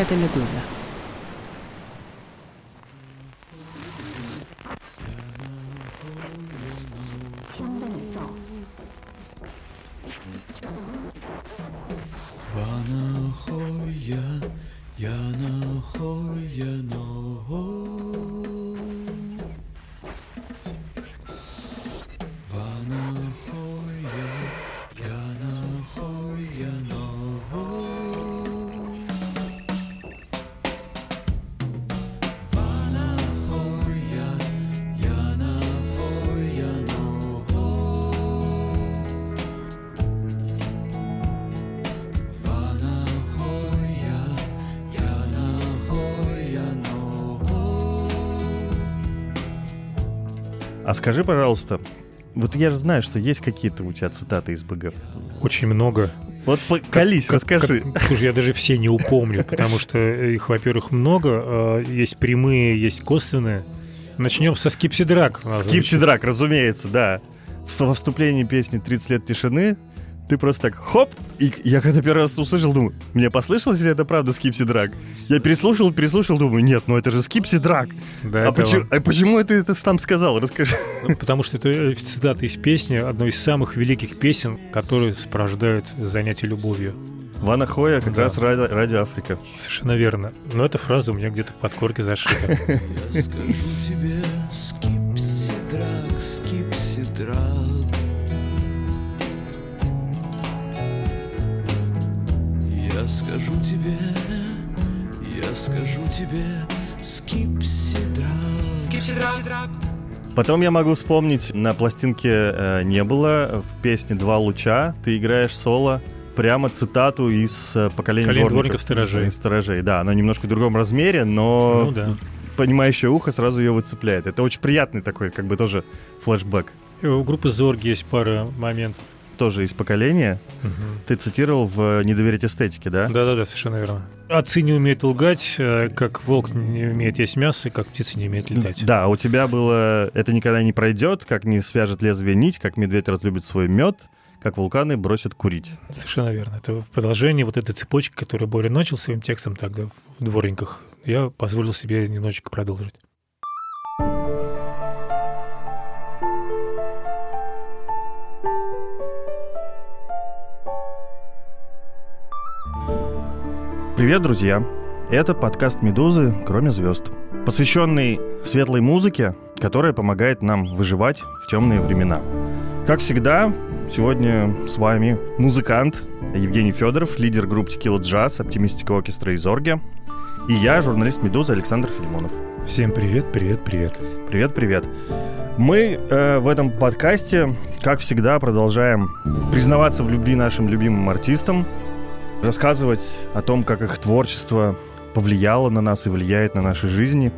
это «Медуза». А скажи, пожалуйста, вот я же знаю, что есть какие-то у тебя цитаты из БГ. Очень много. Вот колись, Как- расскажи. как- слушай, я даже все не упомню, потому что их, во-первых, много. а, Есть прямые, есть косвенные. Начнем со скипсидрак. Скипсидрак, разумеется, да. Во вступлении песни «30 лет тишины» ты просто так хоп, и я когда первый раз услышал, думаю, мне послышалось или это правда Скипсидрак? Я переслушал, переслушал, думаю, нет, ну это же Скипсидрак. До А этого. почему, а почему это ты там сказал? Расскажи. Ну, Потому что это э, цитата из песни, одной из самых великих песен, которые сопровождают занятие любовью. Вана Хоя как Да. раз радио, радио Африка. Совершенно верно. Но эта фраза у меня где-то в подкорке зашита. Я скажу тебе, скипсидрак, скипсидрак. Я скажу тебе, я скажу тебе, скипсидрак. Скипсидрак. Потом я могу вспомнить, на пластинке э, не было, в песне «Два луча» ты играешь соло прямо цитату из э, «Поколения «Поколение дворников». дворников-сторожей». Из «Сторожей», да. Она немножко в другом размере, но Ну да. понимающее ухо сразу ее выцепляет. Это очень приятный такой, как бы тоже флешбэк. У группы Зорги есть пара моментов. Тоже из поколения. Мгм. Ты цитировал в «Не доверить эстетике», да? Да-да-да, совершенно верно. Отцы не умеют лгать, э, как волк не умеет есть мясо, как птица не умеет летать. Да, у тебя было «Это никогда не пройдет», как не свяжет лезвие нить, как медведь разлюбит свой мед, как вулканы бросят курить. Совершенно верно. Это в продолжении вот этой цепочки, которую Боря начал своим текстом тогда в дворниках. Я позволил себе немножечко продолжить. Привет, друзья! Это подкаст «Медузы. Кроме звезд», посвященный светлой музыке, которая помогает нам выживать в темные времена. Как всегда, сегодня с вами музыкант Евгений Федоров, лидер группы Tequila Jazz, оптимистика оркестра из Орги, и я, журналист «Медузы» Александр Филимонов. Всем привет, привет, привет. Привет, привет. Мы э, в этом подкасте, как всегда, продолжаем признаваться в любви нашим любимым артистам, рассказывать о том, как их творчество повлияло на нас и влияет на наши жизни.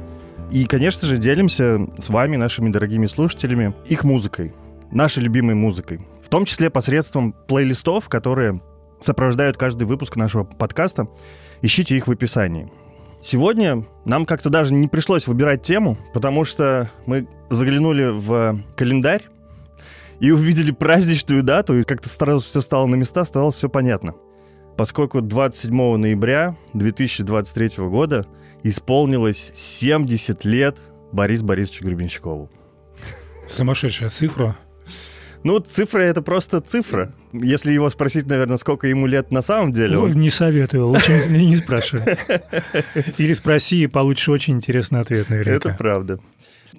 И, конечно же, делимся с вами, нашими дорогими слушателями, их музыкой, нашей любимой музыкой. В том числе посредством плейлистов, которые сопровождают каждый выпуск нашего подкаста. Ищите их в описании. Сегодня нам как-то даже не пришлось выбирать тему, потому что мы заглянули в календарь и увидели праздничную дату, и как-то сразу все стало на места, стало все понятно. Поскольку 27 ноября 2023 года исполнилось 70 лет Борису Борисовичу Гребенщикову. Сумасшедшая цифра. Ну, цифра — это просто цифра. Если его спросить, наверное, сколько ему лет на самом деле, Ну, он Не советую, лучше не, спрашивай. Или спроси, и получишь очень интересный ответ наверняка. Это правда.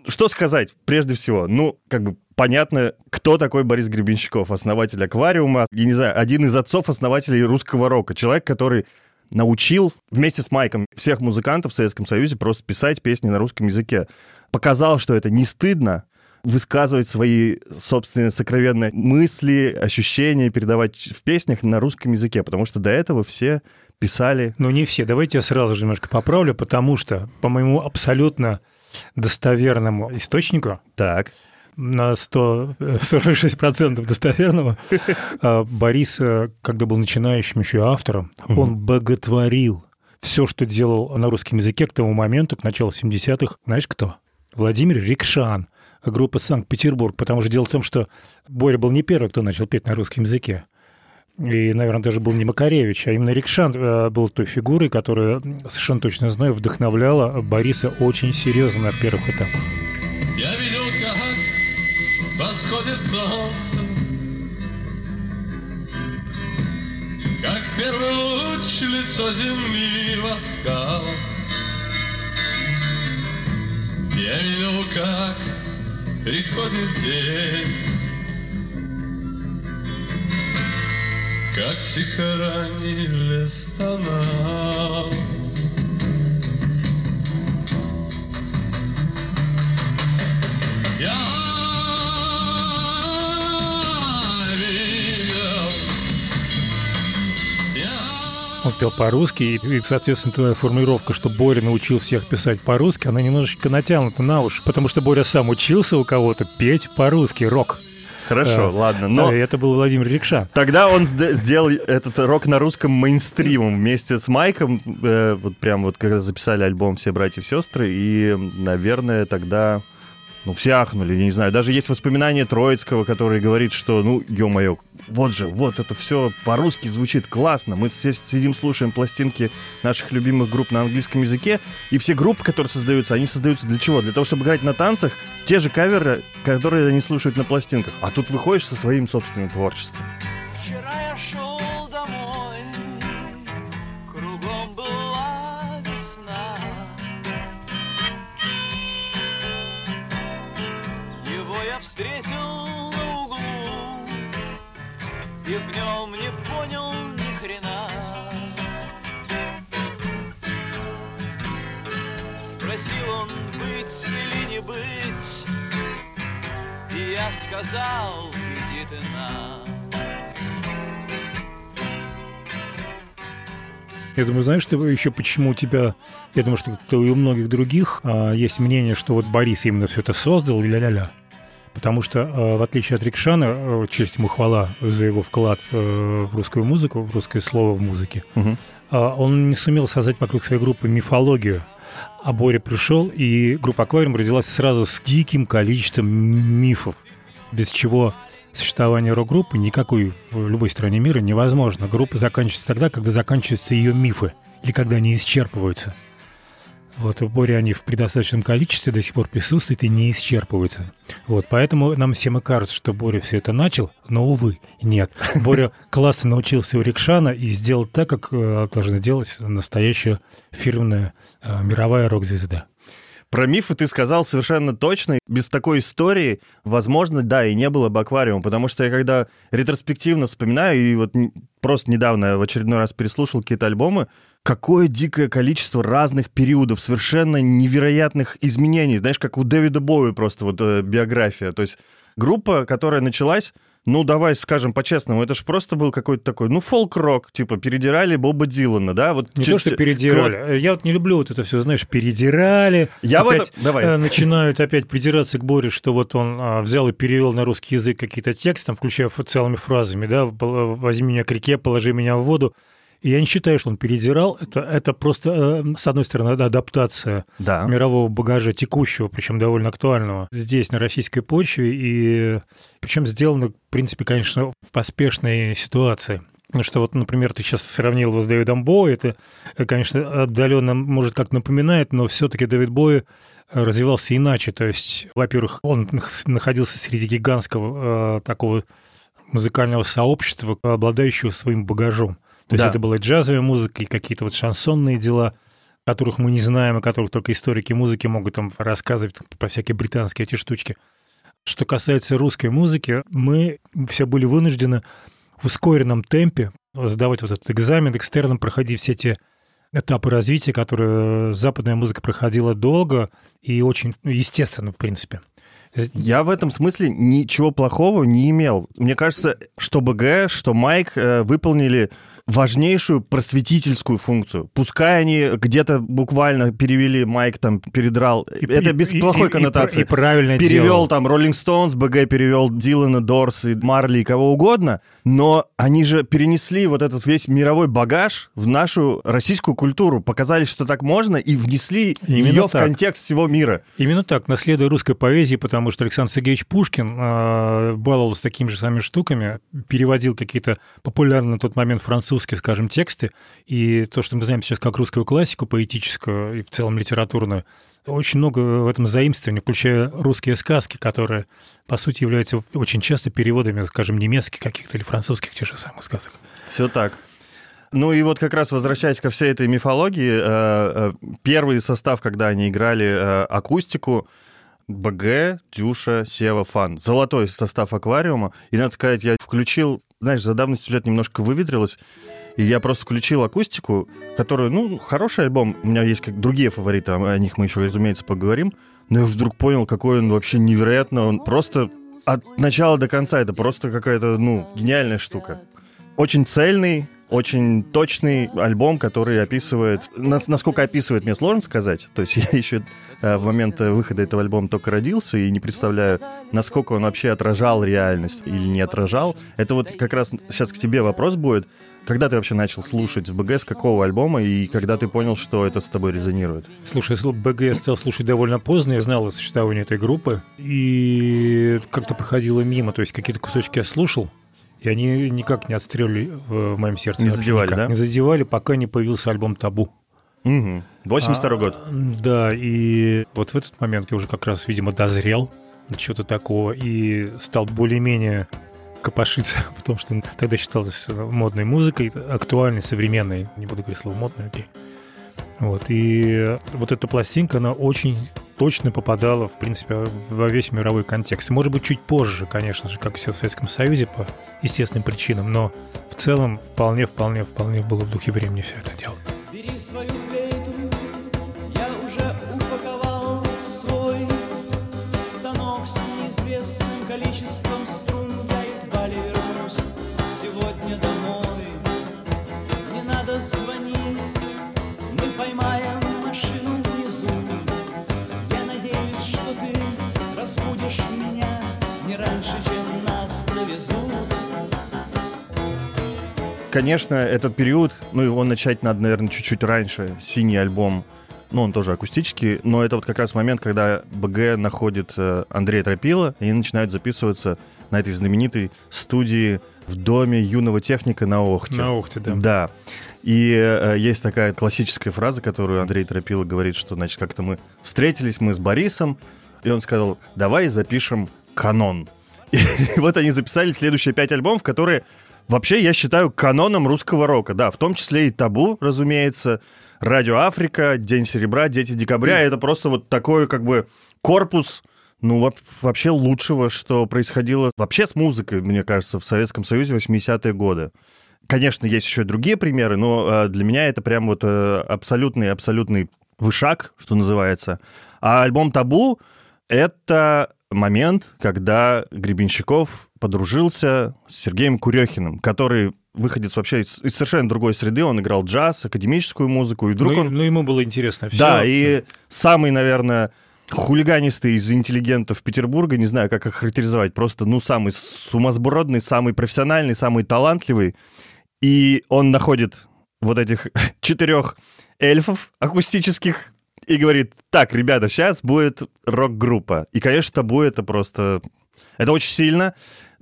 Что сказать, прежде всего? Ну, как бы понятно, кто такой Борис Гребенщиков, основатель аквариума, я не знаю, один из отцов-основателей русского рока, человек, который научил вместе с Майком всех музыкантов в Советском Союзе просто писать песни на русском языке. Показал, что это не стыдно, высказывать свои собственные сокровенные мысли, ощущения, передавать в песнях на русском языке, потому что до этого все писали Ну, не все. Давайте я сразу же немножко поправлю, потому что, по моему абсолютно достоверному источнику, так. на 146% достоверного, а, Борис, э, когда был начинающим еще и автором, он боготворил все, что делал на русском языке к тому моменту, к началу 70-х. Знаешь кто? Владимир Рикшан, группа «Санкт-Петербург». Потому что дело в том, что Боря был не первый, кто начал петь на русском языке. И, наверное, даже был не Макаревич, а именно Рикшан э, был той фигурой, которая, совершенно точно знаю, вдохновляла Бориса очень серьезно на первых этапах. Я видел, как восходит солнце, Как первый луч лицо земли ласкал. Я видел, как приходит день, Как тихо ранили стонал. Он пел по-русски, и, соответственно, твоя формулировка, что Боря научил всех писать по-русски, она немножечко натянута на уши, потому что Боря сам учился у кого-то петь по-русски, рок. Хорошо, Да. ладно, Но... но... это был Владимир Рикша. Тогда он сд- сделал этот рок на русском мейнстримом вместе с Майком, э, вот прям вот когда записали альбом «Все братья и сестры», и, наверное, тогда, ну, все ахнули, я не знаю. Даже есть воспоминания Троицкого, который говорит, что, ну, ё-моё, вот же, вот это все по-русски звучит классно. Мы все сидим, слушаем пластинки наших любимых групп на английском языке, и все группы, которые создаются, они создаются для чего? Для того, чтобы играть на танцах те же каверы, которые они слушают на пластинках. А тут выходишь со своим собственным творчеством. Вчера я шел я встретил на углу, и в нем не понял ни хрена. Спросил он, быть или не быть, и я сказал, иди ты на. Я думаю, знаешь, что еще почему у тебя... Я думаю, что и у многих других а, есть мнение, что вот Борис именно все это создал, ля-ля-ля. Потому что, а, в отличие от Рикшана, а, честь ему хвала за его вклад э, в русскую музыку, в русское слово в музыке, а, он не сумел создать вокруг своей группы мифологию. А Боря пришел, и группа «Аквариум» родилась сразу с диким количеством мифов, без чего существование рок-группы никакой в любой стране мира невозможно. Группа заканчивается тогда, когда заканчиваются ее мифы, или когда они исчерпываются. Вот у Бори они в предостаточном количестве до сих пор присутствуют и не исчерпываются. Вот, поэтому нам всем и кажется, что Боря все это начал, но, увы, нет. Боря классно научился у Рикшана и сделал так, как э, должна делать настоящая фирменная э, мировая рок-звезда. Про мифы ты сказал совершенно точно. Без такой истории, возможно, да, и не было бы аквариума, потому что я когда ретроспективно вспоминаю, и вот просто недавно в очередной раз переслушал какие-то альбомы, какое дикое количество разных периодов, совершенно невероятных изменений. Знаешь, как у Дэвида Боуи просто вот э, биография. То есть группа, которая началась, ну, давай скажем по-честному, это же просто был какой-то такой, ну, фолк-рок, типа, передирали Боба Дилана, да? Вот Не чуть- то, что передирали. Я вот не люблю вот это все, знаешь, передирали. Я в опять, этом- давай. э, начинают опять придираться к Боре, что вот он а, взял и перевел на русский язык какие-то тексты, там, включая целыми фразами, да, возьми меня к реке, положи меня в воду. И я не считаю, что он передирал. Это, это просто, э, с одной стороны, адаптация Да. мирового багажа текущего, причем довольно актуального, здесь, на российской почве, и причем сделано, в принципе, конечно, в поспешной ситуации. Ну что вот, например, ты сейчас сравнил его с Дэвидом Боуи, это, конечно, отдаленно может как напоминает, но все-таки Дэвид Боуи э, развивался иначе. То есть, во-первых, он нах- находился среди гигантского э, такого музыкального сообщества, обладающего своим багажом. То есть Да. это была джазовая музыка и какие-то вот шансонные дела, которых мы не знаем, о которых только историки музыки могут там рассказывать про всякие британские эти штучки. Что касается русской музыки, мы все были вынуждены в ускоренном темпе сдавать вот этот экзамен, экстерном проходить все те этапы развития, которые западная музыка проходила долго и очень ну, естественно, в принципе. Я в этом смысле ничего плохого не имел. Мне кажется, что БГ, что Майк э, выполнили важнейшую просветительскую функцию. Пускай они где-то буквально перевели, Майк там передрал, И- это и- без и- плохой и- и- коннотации. И, правильно перевел делал. там Роллинг Стоунс, БГ перевел Дилана, Дорс и Марли и кого угодно, но они же перенесли вот этот весь мировой багаж в нашу российскую культуру, показали, что так можно, и внесли Именно ее в так. контекст всего мира. Именно так, наследуя русской поэзии, потому что Александр Сергеевич Пушкин э, баловался такими же самыми штуками, переводил какие-то популярные на тот момент французские, скажем, тексты, и то, что мы знаем сейчас как русскую классику поэтическую и в целом литературную, очень много в этом заимствований, включая русские сказки, которые, по сути, являются очень часто переводами, скажем, немецких каких-то или французских тех же самых сказок. Все так. Ну и вот как раз возвращаясь ко всей этой мифологии, э, э, первый состав, когда они играли э, акустику, БГ, Дюша, Сева, Фан. Золотой состав аквариума. И надо сказать, я включил, знаешь, за давностью лет немножко выветрилось, и я просто включил акустику, которую, ну, хороший альбом. У меня есть как другие фавориты, о них мы еще, разумеется, поговорим. Но я вдруг понял, какой он вообще невероятно. Он просто от начала до конца это просто какая-то, ну, гениальная штука. Очень цельный, очень точный альбом, который описывает... нас- Насколько описывает, мне сложно сказать. То есть я еще э, в момент выхода этого альбома только родился и не представляю, насколько он вообще отражал реальность или не отражал. Это вот как раз сейчас к тебе вопрос будет. Когда ты вообще начал слушать в БГ, с какого альбома, и когда ты понял, что это с тобой резонирует? Слушай, слу- БГ я стал слушать довольно поздно, я знал о существовании этой группы, и как-то проходило мимо, то есть какие-то кусочки я слушал, и они никак не отстрелили в, моем сердце. Не задевали, никак. да? Не задевали, пока не появился альбом «Табу». Угу. 82 А, год. Да, и вот в этот момент я уже как раз, видимо, дозрел до чего-то такого и стал более-менее копошиться в том, что тогда считалось модной музыкой, актуальной, современной, не буду говорить слово модной, окей. Вот, и вот эта пластинка, она очень точно попадала, в принципе, во весь мировой контекст. Может быть, чуть позже, конечно же, как все в Советском Союзе по естественным причинам, но в целом вполне, вполне, вполне было в духе времени все это дело. Бери свою Конечно, этот период, ну, его начать надо, наверное, чуть-чуть раньше. Синий альбом, ну, он тоже акустический, но это вот как раз момент, когда БГ находит э, Андрея Тропила, и они начинают записываться на этой знаменитой студии в доме юного техника на Охте. На Охте, да. Да. И э, есть такая классическая фраза, которую Андрей Тропила говорит, что, значит, как-то мы встретились мы с Борисом, и он сказал, давай запишем канон. И вот они записали следующие пять альбомов, которые вообще я считаю каноном русского рока. Да, в том числе и «Табу», разумеется, «Радио Африка», «День серебра», «Дети декабря». Это просто вот такой как бы корпус ну, во- вообще лучшего, что происходило вообще с музыкой, мне кажется, в Советском Союзе 80-е годы. Конечно, есть еще другие примеры, но э, для меня это прям вот э, абсолютный-абсолютный вышаг, что называется. А альбом «Табу» — это момент, когда Гребенщиков подружился с Сергеем Курехиным, который выходец вообще из, из совершенно другой среды. Он играл джаз, академическую музыку, и вдруг ну, он... ну, ему было интересно все. Да, и самый, наверное, хулиганистый из интеллигентов Петербурга, не знаю, как их характеризовать, просто, ну, самый сумасбродный, самый профессиональный, самый талантливый. И он находит вот этих четырех эльфов акустических и говорит, так, ребята, сейчас будет рок-группа. И, конечно, табу это просто... Это очень сильно.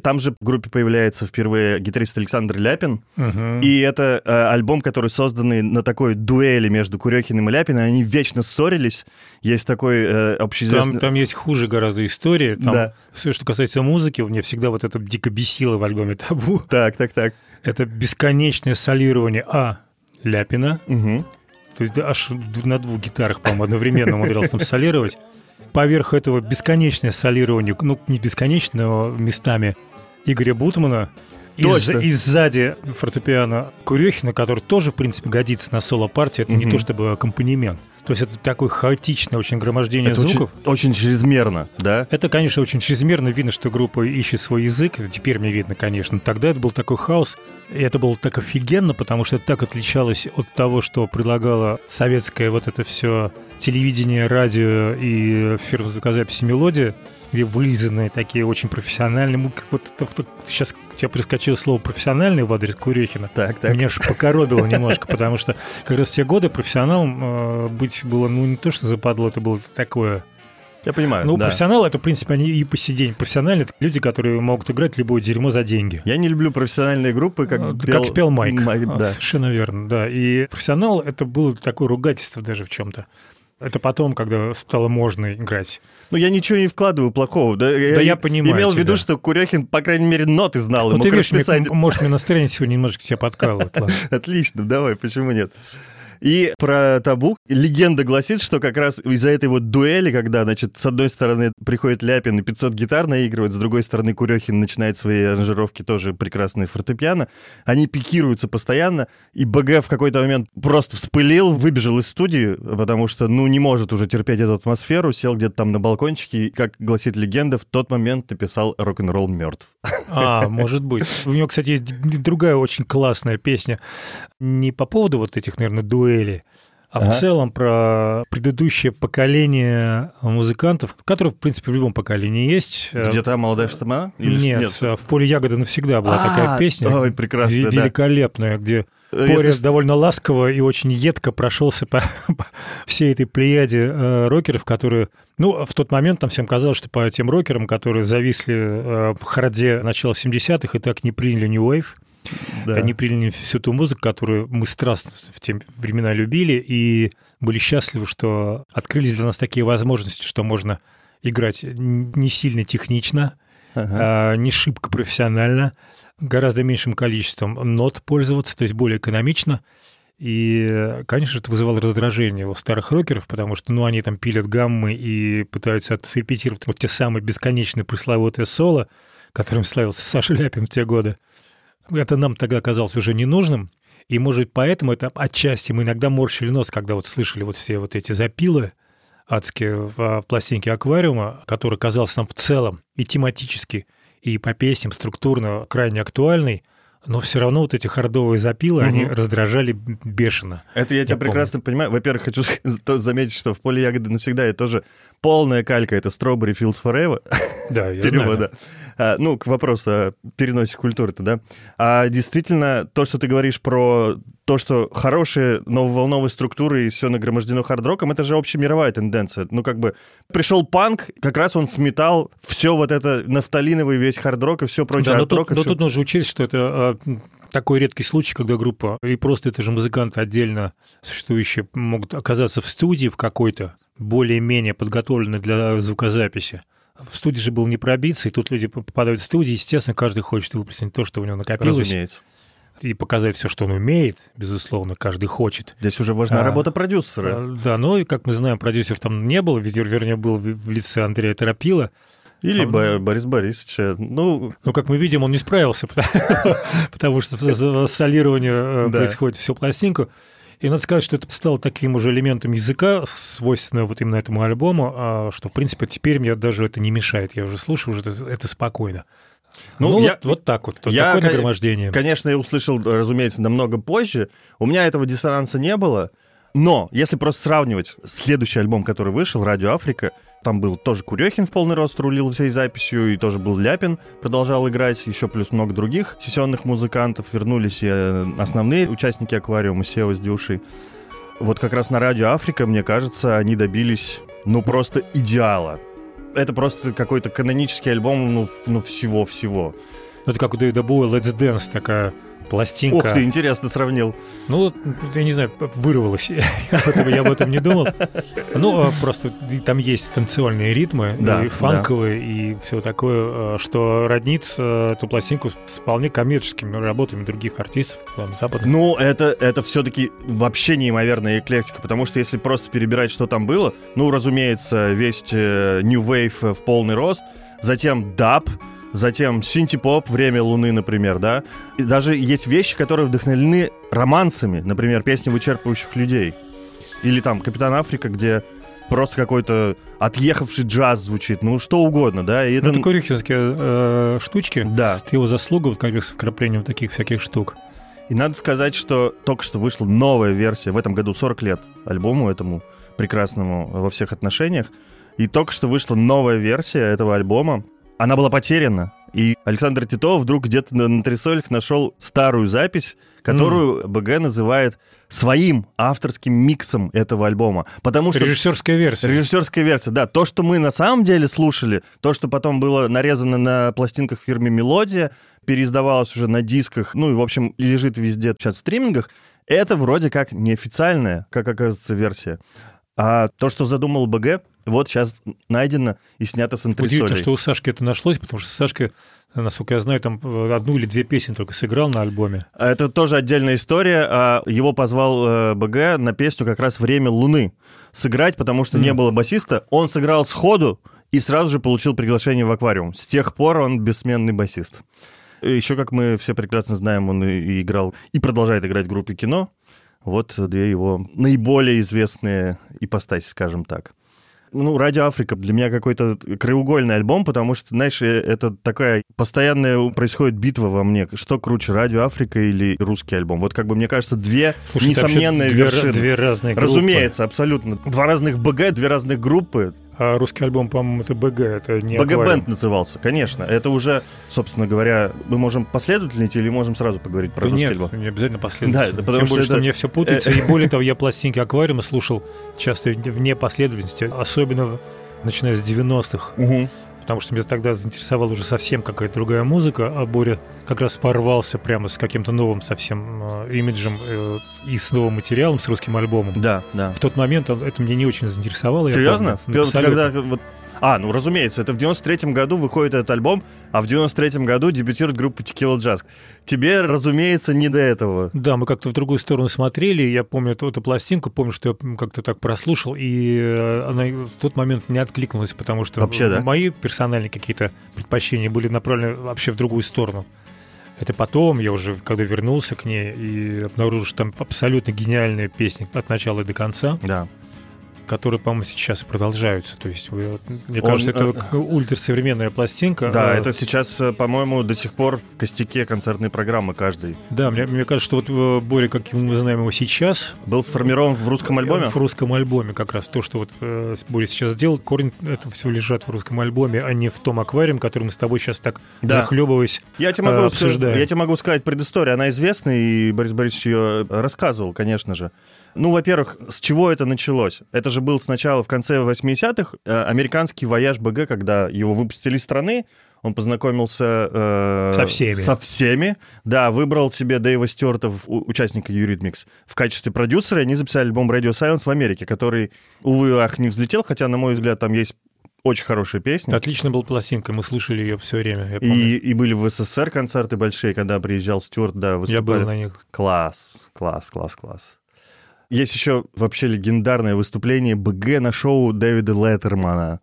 Там же в группе появляется впервые гитарист Александр Ляпин. Мгм. И это э, альбом, который созданный на такой дуэли между Курехиным и Ляпиным. Они вечно ссорились. Есть такой э, общеизвестный... Там, там есть хуже гораздо истории. Там Да. все, что касается музыки, мне всегда вот это дико бесило в альбоме «Табу». Так, так, так. Это бесконечное солирование А. Ляпина, Мгм. То есть аж на двух гитарах, по-моему, одновременно умудрялся там солировать. Поверх этого бесконечное солирование, ну, не бесконечное, но местами Игоря Бутмана, И, Точно. и сзади фортепиано Курехина, который тоже, в принципе, годится на соло-партии. Это не Мгм. то чтобы аккомпанемент. То есть это такое хаотичное очень громождение Это очень, звуков. очень чрезмерно, да? Это, конечно, очень чрезмерно. Видно, что группа ищет свой язык. Это теперь мне видно, конечно. Тогда это был такой хаос. И это было так офигенно, потому что это так отличалось от того, что предлагало советское вот это все телевидение, радио и фирма звукозаписи «Мелодия», где вылизанные такие очень профессиональные. Мы как Вот это- сейчас у тебя прискочило слово «профессиональный» в адрес Курехина. Так, так. Меня же покоробило немножко, потому что как раз в те годы профессионалом э, быть было, ну, не то, что западло, это было такое Я понимаю, ну, да. профессионалы, это, в принципе, они и по сей день профессиональные. Это люди, которые могут играть любое дерьмо за деньги. Я не люблю профессиональные группы, как, Э, пел, как спел Майк. Майк, А, да. Совершенно верно, да. И профессионал это было такое ругательство даже в чем-то. Это потом, когда стало можно играть. Ну, я ничего не вкладываю плохого. Да, Да я понимаю Имел в виду, тебя. что Курехин, по крайней мере, ноты знал. и Ну, ты видишь, мне- может, мне настроение сегодня немножко тебя подкалывает. Отлично, давай, почему нет? И про табу легенда гласит, что как раз из-за этой вот дуэли, когда, значит, с одной стороны приходит Ляпин и 500 гитар наигрывает, с другой стороны Курехин начинает свои аранжировки тоже прекрасные фортепиано, они пикируются постоянно, и БГ в какой-то момент просто вспылил, выбежал из студии, потому что, ну, не может уже терпеть эту атмосферу, сел где-то там на балкончике, и, как гласит легенда, в тот момент написал «Рок-н-ролл мертв». А, может быть. У него, кстати, есть другая очень классная песня. Не по поводу вот этих, наверное, дуэлей, а Ага. в целом про предыдущее поколение музыкантов, которые, в принципе, в любом поколении есть. Э, Где-то молодая штама? Или ж- нет, э, в поле ягоды навсегда была А, такая песня. Ой, прекрасная, ве- да. великолепная, где Э, если Порис ш- довольно ласково и очень едко прошелся по, по всей этой плеяде э, рокеров, которые... Ну, в тот момент там всем казалось, что по тем рокерам, которые зависли э, в харде начала 70-х и так не приняли New Wave, да. они приняли всю ту музыку, которую мы страстно в те времена любили, и были счастливы, что открылись для нас такие возможности, что можно играть не сильно технично, Ага. а, не шибко профессионально, гораздо меньшим количеством нот пользоваться, то есть более экономично. И, конечно, это вызывало раздражение у старых рокеров, потому что, ну, они там пилят гаммы и пытаются отрепетировать вот те самые бесконечные пресловутые соло, которым славился Саша Ляпин в те годы. Это нам тогда казалось уже ненужным, и, может, поэтому это отчасти мы иногда морщили нос, когда вот слышали вот все вот эти запилы адские в, в пластинке «Аквариума», который казался нам в целом и тематически, и по песням структурно крайне актуальный, но все равно вот эти хардовые запилы, они Мгм. раздражали бешено. Это я тебя помню. прекрасно понимаю. Во-первых, хочу заметить, что в поле ягоды навсегда это тоже полная калька. Это Strawberry Fields Forever. Да, я Перевода. знаю. А, ну, к вопросу о переносе культуры-то, да. А действительно, то, что ты говоришь про то, что хорошие нововолновые структуры и все нагромождено хард-роком, это же общемировая тенденция. Ну, как бы пришел панк, как раз он сметал все вот это нафталиновый весь хард-рок и все прочее. Да, но тут, и но тут нужно учесть, что это а, такой редкий случай, когда группа и просто это же музыканты отдельно существующие могут оказаться в студии в какой-то более-менее подготовленной для звукозаписи. В студии же был не пробиться, и тут люди попадают в студию, естественно, каждый хочет выплеснуть то, что у него накопилось, Разумеется. и показать все, что он умеет, безусловно, каждый хочет. Здесь уже важна А, работа продюсера. А, Да, но, и, как мы знаем, продюсер там не был, вер- вернее, был в лице Андрея Торопила. Или а, Бо- Борис Борисовича. Ну, Но, как мы видим, он не справился, потому- что солирование э, происходит всю пластинку. И надо сказать, что это стало таким уже элементом языка, свойственного вот именно этому альбому, а, что, в принципе, теперь мне даже это не мешает. Я уже слушаю, уже это, это спокойно. Ну, Ну, я- вот, вот так вот. Вот я, такое нагромождение. Конечно, я услышал, разумеется, намного позже. У меня этого диссонанса не было. Но если просто сравнивать следующий альбом, который вышел, «Радио Африка», там был тоже Курехин в полный рост рулил всей записью, и тоже был Ляпин, продолжал играть, еще плюс много других сессионных музыкантов. Вернулись и э, основные участники «Аквариума», Сева с Дюшей. Вот как раз на «Радио Африка», мне кажется, они добились, ну, просто идеала. Это просто какой-то канонический альбом, ну, ну всего-всего. Это как у Дэвида Боуэ «Let's Dance», такая пластинка. Ух ты, интересно сравнил. Ну, я не знаю, вырвалось. Я об этом, не думал. Ну, а просто там есть танцевальные ритмы, Да, и фанковые, и все такое, э, что роднит э, эту пластинку с вполне коммерческими работами других артистов там, западных. Ну, это, это все-таки вообще неимоверная эклектика, потому что если просто перебирать, что там было, ну, разумеется, весь э, New Wave в полный рост, затем даб, затем синти-поп «Время Луны», например, да. И даже есть вещи, которые вдохновлены романсами, например, песни вычерпывающих людей. Или там «Капитан Африка», где просто какой-то отъехавший джаз звучит, ну что угодно, да. И Ну, это... это корюхинские э, штучки. Да, Это его заслуга вот, как бы, с вкраплением таких всяких штук. И надо сказать, что только что вышла новая версия. В этом году 40 лет альбому этому прекрасному во всех отношениях. И только что вышла новая версия этого альбома. Она была потеряна. И Александр Титов вдруг где-то на, на трясолях нашел старую запись, которую БГ называет своим авторским миксом этого альбома. Потому что Режиссерская версия. Режиссерская версия, да. То, что мы на самом деле слушали, то, что потом было нарезано на пластинках фирмы «Мелодия», переиздавалось уже на дисках, ну и, в общем, лежит везде сейчас в стримингах, это вроде как неофициальная, как оказывается, версия. А то, что задумал БГ, вот сейчас найдено и снято с Удивительно, антресолей. что у Сашки это нашлось, потому что Сашка, насколько я знаю, там э, одну или две песни только сыграл на альбоме. Это тоже отдельная история. А Его позвал э, БГ на песню как раз «Время Луны» сыграть, потому что не Мгм. было басиста. Он сыграл сходу и сразу же получил приглашение в «Аквариум». С тех пор он бессменный басист. Еще, как мы все прекрасно знаем, он и играл, и продолжает играть в группе кино. Вот две его наиболее известные ипостаси, скажем так. Ну, «Радио Африка» для меня какой-то краеугольный альбом, потому что, знаешь, э, это такая постоянная происходит битва во мне. Что круче, «Радио Африка» или русский альбом? Вот как бы, мне кажется, две Слушай, несомненные две, вершины. две разные группы. Разумеется, абсолютно. Два разных БГ, две разных группы. А русский альбом, по-моему, это БГ, это не БГ. Бенд назывался, конечно. Это уже, собственно говоря, мы можем последовательно идти или можем сразу поговорить про Да русский нет, альбом? не обязательно последовательно. Да, это потому Тем что более, что это- мне все путается. И более того, я пластинки аквариума слушал часто вне последовательности, особенно начиная с 90-х. Мгм. Потому что меня тогда заинтересовала уже совсем какая-то другая музыка, а Боря как раз порвался прямо с каким-то новым совсем э, имиджем э, и с новым материалом, с русским альбомом. Да, да. В тот момент он- это меня не очень заинтересовало. я Серьезно? помню. В- Абсолютно. Когда вот... А, ну разумеется, это в 93-м году выходит этот альбом, а в 93-м году дебютирует группа Tequila Jazz. Тебе, разумеется, не до этого. Да, мы как-то в другую сторону смотрели. Я помню эту, эту пластинку, помню, что я как-то так прослушал, и э, она в тот момент не откликнулась, потому что Вообще, да? мои персональные какие-то предпочтения были направлены вообще в другую сторону. Это потом, я уже когда вернулся к ней и обнаружил, что там абсолютно гениальные песни от начала и до конца, Да. Которые, по-моему, сейчас продолжаются. То есть, мне Он, кажется, это э, ультрасовременная пластинка. Да, Э, это сейчас, э, по-моему, до сих пор в костяке концертной программы каждый. Да, мне, мне кажется, что вот э, Боря, как мы знаем его сейчас, Был сформирован в русском альбоме? В русском альбоме как раз то, что вот Борис сейчас делал, корень этого всего лежат в русском альбоме, а не в том аквариуме, который мы с тобой сейчас так Да. захлебываясь. Я тебе, могу, обсуждаем. я тебе могу сказать предысторию. Она известна, и Борис Борисович ее рассказывал, конечно же. Ну, во-первых, с чего это началось? Это же был сначала в конце 80-х э, американский вояж БГ, когда его выпустили из страны, он познакомился... э, Со всеми. Со всеми. Да, выбрал себе Дэйва Стюарта, участника Eurythmics, в качестве продюсера, они записали альбом Radio Silence в Америке, который, увы, ах, не взлетел, хотя, на мой взгляд, там есть очень хорошие песни. Отлично был пластинка, мы слушали ее все время. Я. И, и были в СССР концерты большие, когда приезжал Стюарт, да, я выступали. был на них. Класс, класс, класс, класс. Есть еще вообще легендарное выступление БГ на шоу Дэвида Леттермана.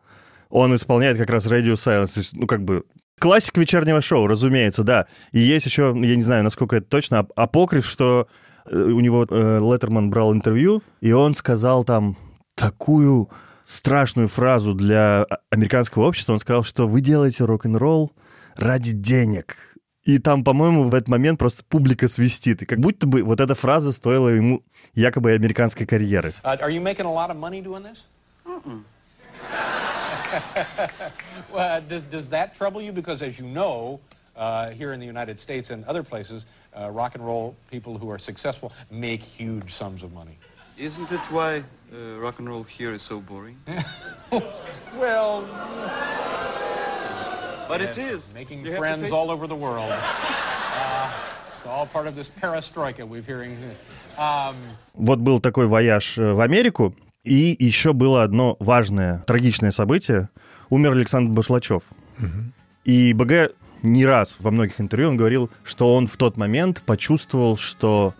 Он исполняет как раз Radio Silence. То есть, ну, как бы классик вечернего шоу, разумеется, да. И есть еще, я не знаю, насколько это точно, ап- апокриф, что э, у него э, Леттерман брал интервью, и он сказал там такую страшную фразу для а- американского общества. Он сказал, что вы делаете рок-н-ролл ради денег. И там, по-моему, в этот момент просто публика свистит. И как будто бы вот эта фраза стоила ему якобы американской карьеры. Uh, are you making a lot of money doing this? well, does, does that trouble you? Because as you know, uh, here in the United States and other places, uh, rock and roll people who are successful make huge sums of money. Isn't it why uh, rock and roll here is so boring? Well, But yes, it is. making You friends all over the world. Uh, it's all part of this perestroika we've hearing. Um, Вот был такой вояж э, в Америку, и еще было одно важное, трагичное событие. Умер Александр Башлачев. И БГ не раз во многих интервью он говорил, что он в тот момент почувствовал, что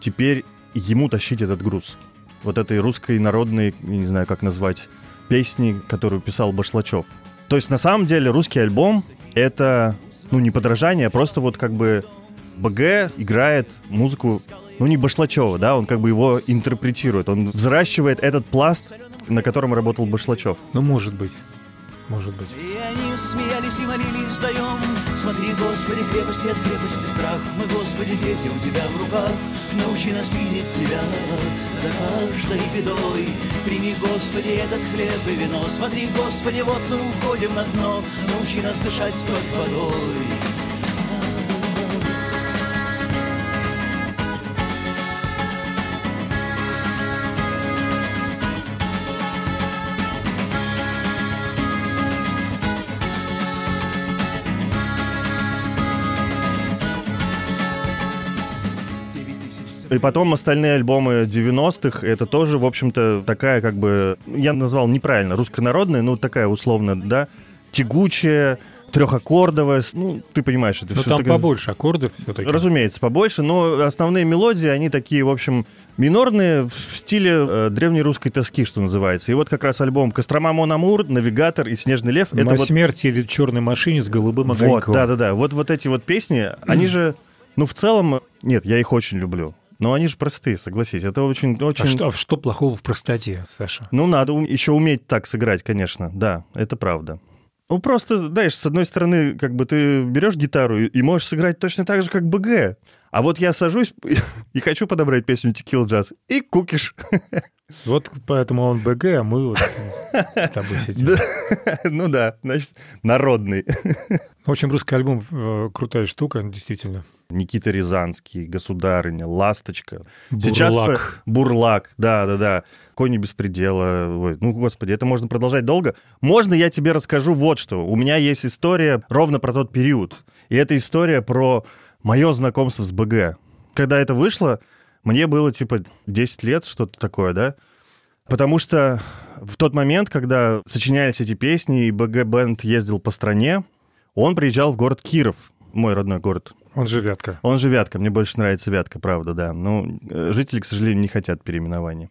теперь ему тащить этот груз. Вот этой русской народной, не знаю, как назвать, песни, которую писал Башлачев. То есть на самом деле русский альбом это, ну, не подражание, а просто вот как бы БГ играет музыку, ну, не Башлачева, да, он как бы его интерпретирует, он взращивает этот пласт, на котором работал Башлачев. Ну, может быть. Может быть. И они смеялись и молились вдвоем. Смотри, Господи, крепости от крепости страх. Мы, Господи, дети у Тебя в руках. Научи нас видеть Тебя за каждой бедой. Прими, Господи, этот хлеб и вино. Смотри, Господи, вот мы уходим на дно. Научи нас дышать под водой И потом остальные альбомы 90-х, это тоже, в общем-то, такая как бы, я назвал неправильно, руссконародная, ну такая условно, да, тягучая, трехаккордовая, ну, ты понимаешь, это Но все Ну, там побольше аккордов все-таки. Разумеется, побольше, но основные мелодии, они такие, в общем, минорные в стиле э, древней русской тоски, что называется. И вот как раз альбом «Кострома Мон Амур», «Навигатор» и «Снежный лев» — это вот... смерть едет в черной машине с голубым Вот, огоньком. да-да-да. Вот, вот эти вот песни, они же, ну, в целом, нет, я их очень люблю. Но они же простые, согласись. Это очень, очень... А что, а что плохого в простоте, Саша? Ну, надо еще уметь так сыграть, конечно. Да, это правда. Ну, просто, знаешь, с одной стороны, как бы ты берешь гитару и, и можешь сыграть точно так же, как БГ. А вот я сажусь и хочу подобрать песню «Текил джаз» и кукиш. Вот поэтому он БГ, а мы вот с тобой сидим. Ну да, значит, народный. В общем, русский альбом э, крутая штука, действительно. Никита Рязанский, «Государыня», «Ласточка». Бурлак. про- Бурлак, да-да-да. «Кони беспредела». Ой, ну, господи, это можно продолжать долго. Можно я тебе расскажу вот что. У меня есть история ровно про тот период. И это история про мое знакомство с БГ. Когда это вышло, мне было типа 10 лет, что-то такое, да? Потому что в тот момент, когда сочинялись эти песни, и БГ Бенд ездил по стране, он приезжал в город Киров, мой родной город. Он же Вятка. Он же Вятка, мне больше нравится Вятка, правда, да. Но э, жители, к сожалению, не хотят переименования.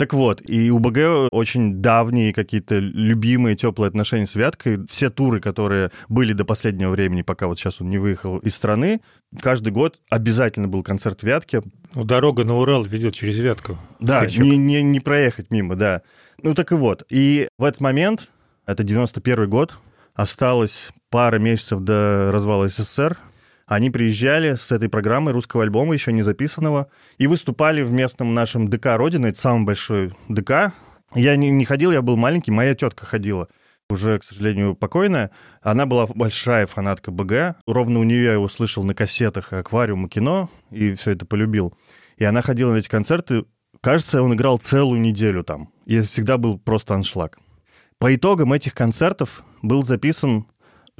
Так вот, и у БГ очень давние какие-то любимые, теплые отношения с Вяткой. Все туры, которые были до последнего времени, пока вот сейчас он не выехал из страны, каждый год обязательно был концерт в Вятке. Ну, дорога на Урал ведет через Вятку. Да, не, не, не проехать мимо, да. Ну так и вот. И в этот момент, это 91 год, осталось пара месяцев до развала СССР, они приезжали с этой программой русского альбома, еще не записанного, и выступали в местном нашем ДК Родина, это самый большой ДК. Я не, не ходил, я был маленький, моя тетка ходила, уже, к сожалению, покойная. Она была большая фанатка БГ. Ровно у нее я его слышал на кассетах аквариум и кино, и все это полюбил. И она ходила на эти концерты. Кажется, он играл целую неделю там. И всегда был просто аншлаг. По итогам этих концертов был записан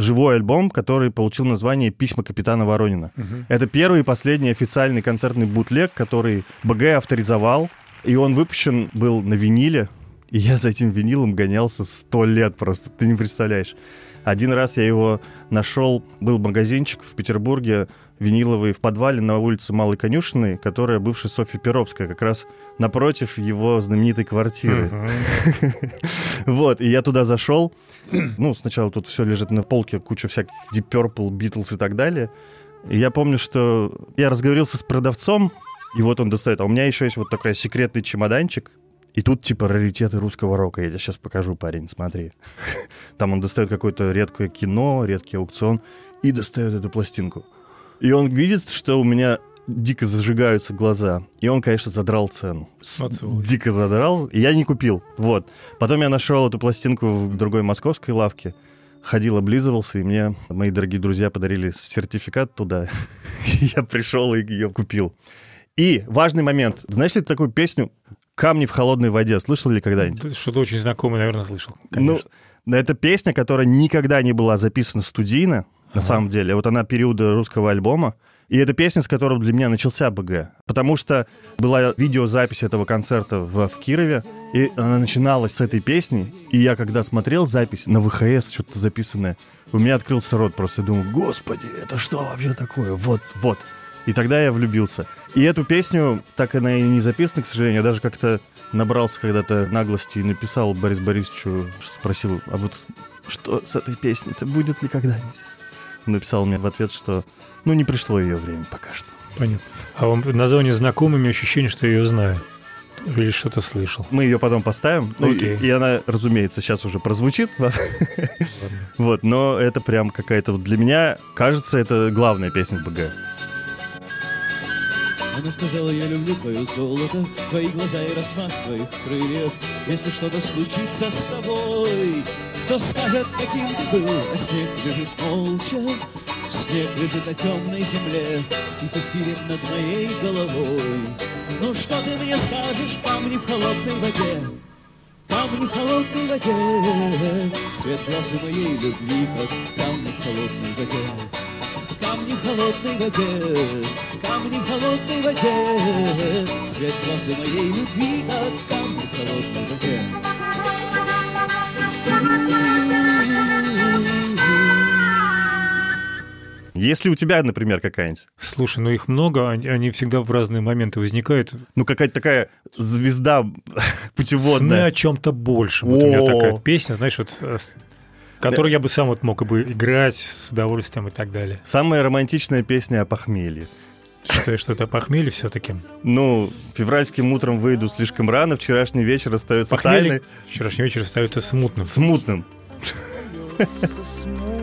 живой альбом, который получил название «Письма капитана Воронина». Это первый и последний официальный концертный бутлег, который БГ авторизовал, и он выпущен был на виниле, и я за этим винилом гонялся сто лет просто, ты не представляешь. Один раз я его нашел, был магазинчик в Петербурге, виниловый в подвале на улице Малой Конюшиной, которая бывшая Софья Перовская, как раз напротив его знаменитой квартиры. Вот, и я туда зашел. Ну, сначала тут все лежит на полке, куча всяких Deep Purple, Beatles и так далее. И я помню, что я разговорился с продавцом, и вот он достает. А у меня еще есть вот такой секретный чемоданчик, и тут типа раритеты русского рока. Я тебе сейчас покажу, парень, смотри. Там он достает какое-то редкое кино, редкий аукцион, и достает эту пластинку. И он видит, что у меня дико зажигаются глаза. И он, конечно, задрал цену. Сволочь. Дико задрал. И я не купил. Вот. Потом я нашел эту пластинку в другой московской лавке. Ходил, облизывался, и мне мои дорогие друзья подарили сертификат туда. Я пришел и ее купил. И важный момент. Знаешь ли ты такую песню «Камни в холодной воде»? Слышал ли когда-нибудь? Да, Что-то очень знакомое, наверное, слышал. Ну, Конечно. да, это песня, которая никогда не была записана студийно, на самом деле. Вот она периода русского альбома. И это песня, с которой для меня начался БГ. Потому что была видеозапись этого концерта в, в Кирове, и она начиналась с этой песни. И я, когда смотрел запись на ВХС, что-то записанное, у меня открылся рот просто. Я думаю, господи, это что вообще такое? Вот, вот. И тогда я влюбился. И эту песню, так она и не записана, к сожалению, я даже как-то набрался когда-то наглости и написал Борис Борисовичу, спросил, а вот что с этой песней-то будет ли когда-нибудь? Написал мне в ответ, что ну не пришло ее время пока что. Понятно. А вам название знакомыми ощущение, что я ее знаю? Или что-то слышал? Мы ее потом поставим. Ну, Окей. и, и она, разумеется, сейчас уже прозвучит. Вот, но это прям какая-то вот для меня, кажется, это главная песня БГ. Она сказала, я люблю твое золото, твои глаза и размах твоих крыльев. Если что-то случится с тобой, кто скажет, каким ты был? А снег лежит молча, снег лежит на темной земле, птица сирен над моей головой. Ну что ты мне скажешь, камни в холодной воде? Камни в холодной воде, цвет глаз и моей любви, как камни в холодной воде. Камни в холодной воде, камни в холодной воде, цвет глаз и моей любви, как камни в холодной воде. Если у тебя, например, какая-нибудь, Слушай, ну их много, они, они всегда в разные моменты возникают. ну какая-то такая звезда Сны путеводная. о чем-то большем. Вот у меня О. такая песня, знаешь, вот, э, которую я бы сам вот мог бы играть с удовольствием и так далее. Самая романтичная песня о похмелье. Считаешь, что это похмелье все-таки? Ну, февральским утром выйду слишком рано, вчерашний вечер остается Похмелье тайной. вчерашний вечер остается смутным. Смутным. Смутным.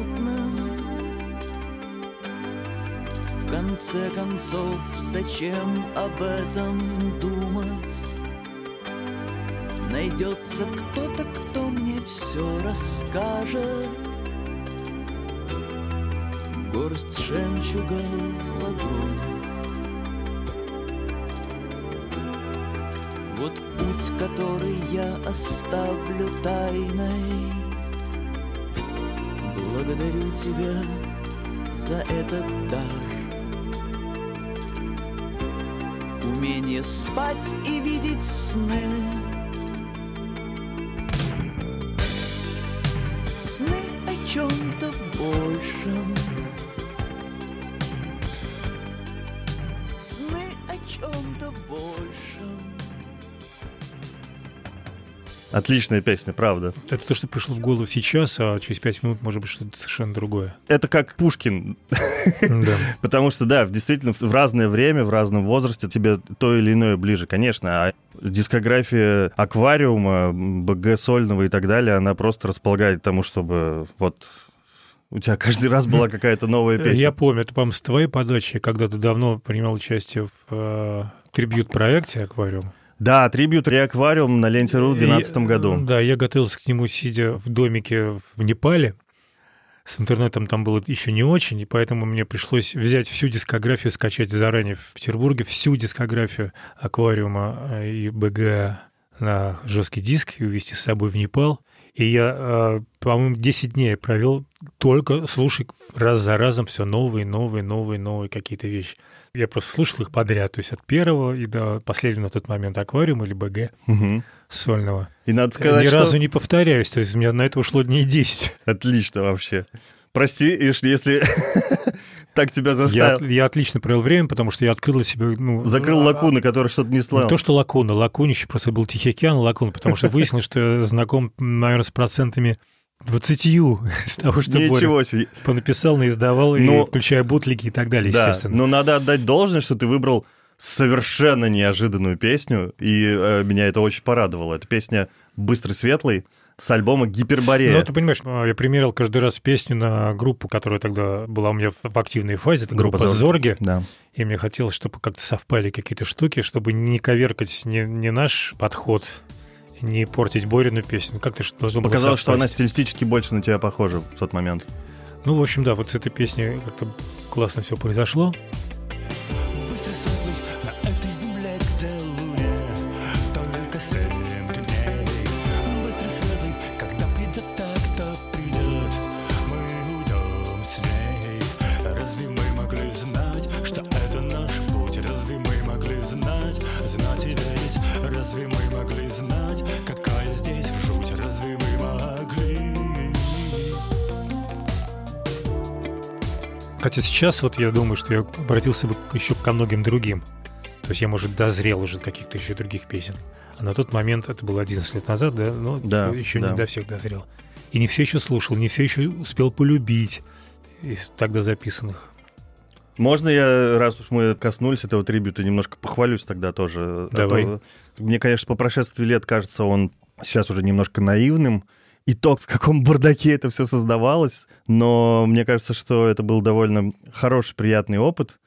В конце концов, зачем об этом думать? Найдется кто-то, кто мне все расскажет. Горсть жемчуга в ладонях. Вот путь, который я оставлю тайной. Благодарю тебя за этот дар. Умение спать и видеть сны. Отличная песня, правда. Это то, что пришло в голову сейчас, а через пять минут может быть что-то совершенно другое. Это как Пушкин. Да. Потому что, да, действительно, в разное время, в разном возрасте тебе то или иное ближе, конечно. А дискография аквариума, БГ сольного и так далее, она просто располагает к тому, чтобы вот у тебя каждый раз была какая-то новая песня. Я помню, это, по-моему, с твоей подачи, я когда-то давно принимал участие в э, трибют-проекте «Аквариум». Да, трибют Реаквариум на Ленте.ру в 2012 И, году. Да, я готовился к нему, сидя в домике в Непале. С интернетом там было еще не очень, и поэтому мне пришлось взять всю дискографию, скачать заранее в Петербурге, всю дискографию «Аквариума» э, и БГ на жесткий диск и увезти с собой в Непал. И я, э, по-моему, 10 дней провел только слушай раз за разом все новые, новые, новые, новые какие-то вещи. Я просто слушал их подряд, то есть от первого и до последнего на тот момент аквариума или БГ Мгм. сольного. И надо сказать, Ни что... разу не повторяюсь, то есть у меня на это ушло дней 10. Отлично вообще. Прости, если так тебя Я, заставил. я отлично провел время, потому что я открыл для себя... Ну, Закрыл а- лакуны, которые что-то не Не слал. то, что лакуна, лакунище, просто был Тихий океан, лакун, потому что выяснилось, что я знаком, наверное, с процентами 20 из того, что Боря Ничего себе. понаписал, наиздавал, и Но- включая бутлики и так далее, Да, естественно. но надо отдать должное, что ты выбрал совершенно неожиданную песню, и э, меня это очень порадовало. Это песня «Быстрый светлый» с альбома «Гиперборея». Ну, ты понимаешь, я примерил каждый раз песню на группу, которая тогда была у меня в активной фазе, это группа, Группа Зорги. Да. И мне хотелось, чтобы как-то совпали какие-то штуки, чтобы не коверкать не, не наш подход, не портить Борину песню. Как-то что должно было Показалось, что она стилистически больше на тебя похожа в тот момент. Ну, в общем, да, вот с этой песней как-то классно все произошло. Хотя сейчас вот я думаю, что я обратился бы еще ко многим другим. То есть я, может, дозрел уже до каких-то еще других песен. А на тот момент, это было 11 лет назад, да? Ну, Да, еще да. не до всех дозрел. И не все еще слушал, не все еще успел полюбить из тогда записанных. Можно я, раз уж мы коснулись этого трибюта, немножко похвалюсь тогда тоже? Давай. А то мне, конечно, по прошествии лет кажется он сейчас уже немножко наивным, и то, в каком бардаке это все создавалось, но мне кажется, что это был довольно хороший, приятный опыт.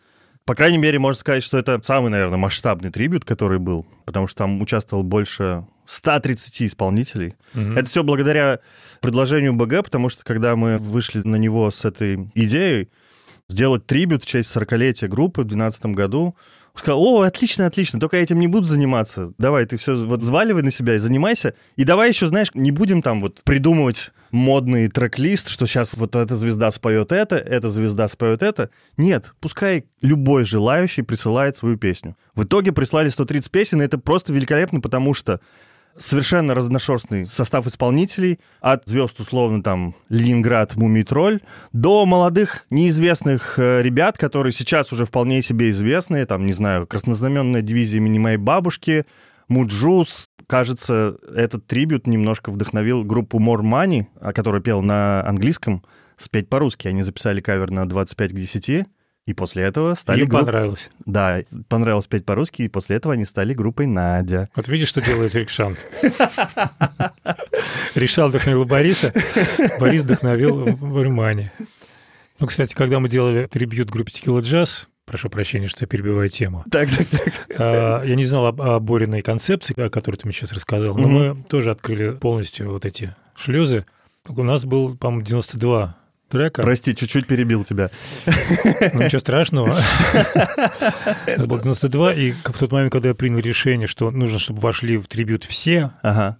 По крайней мере, можно сказать, что это самый, наверное, масштабный трибют, который был, потому что там участвовал больше 130 исполнителей. Мгм. Это все благодаря предложению БГ, потому что когда мы вышли на него с этой идеей, сделать трибют в честь 40-летия группы в 2012 году, сказал, о, отлично, отлично, только я этим не буду заниматься. Давай, ты все вот взваливай на себя и занимайся. И давай еще, знаешь, не будем там вот придумывать модный трек-лист, что сейчас вот эта звезда споет это, эта звезда споет это. Нет, пускай любой желающий присылает свою песню. В итоге прислали 130 песен, и это просто великолепно, потому что совершенно разношерстный состав исполнителей, от звезд, условно, там, Ленинград, Мумий Тролль, до молодых, неизвестных э, ребят, которые сейчас уже вполне себе известные, там, не знаю, краснознаменная дивизия имени моей бабушки, Муджус. Кажется, этот трибьют немножко вдохновил группу More Money, а, которая пела на английском, спеть по-русски. Они записали кавер на 25 к 10, и после этого стали Им групп- понравилось. Да, понравилось петь по-русски, и после этого они стали группой Надя. Вот видишь, что делает Рикшан. Рикшан вдохновил Бориса, Борис вдохновил Вармани. Ну, кстати, когда мы делали трибют группе Tequila Jazz, прошу прощения, что я перебиваю тему, Так, так, так. а, я не знал об, о Бориной концепции, о которой ты мне сейчас рассказал, но мы тоже открыли полностью вот эти шлюзы. У нас был, по-моему, 92 трека. Прости, чуть-чуть перебил тебя. Ну, ничего страшного. Это было 92, и в тот момент, когда я принял решение, что нужно, чтобы вошли в трибют все, Ага.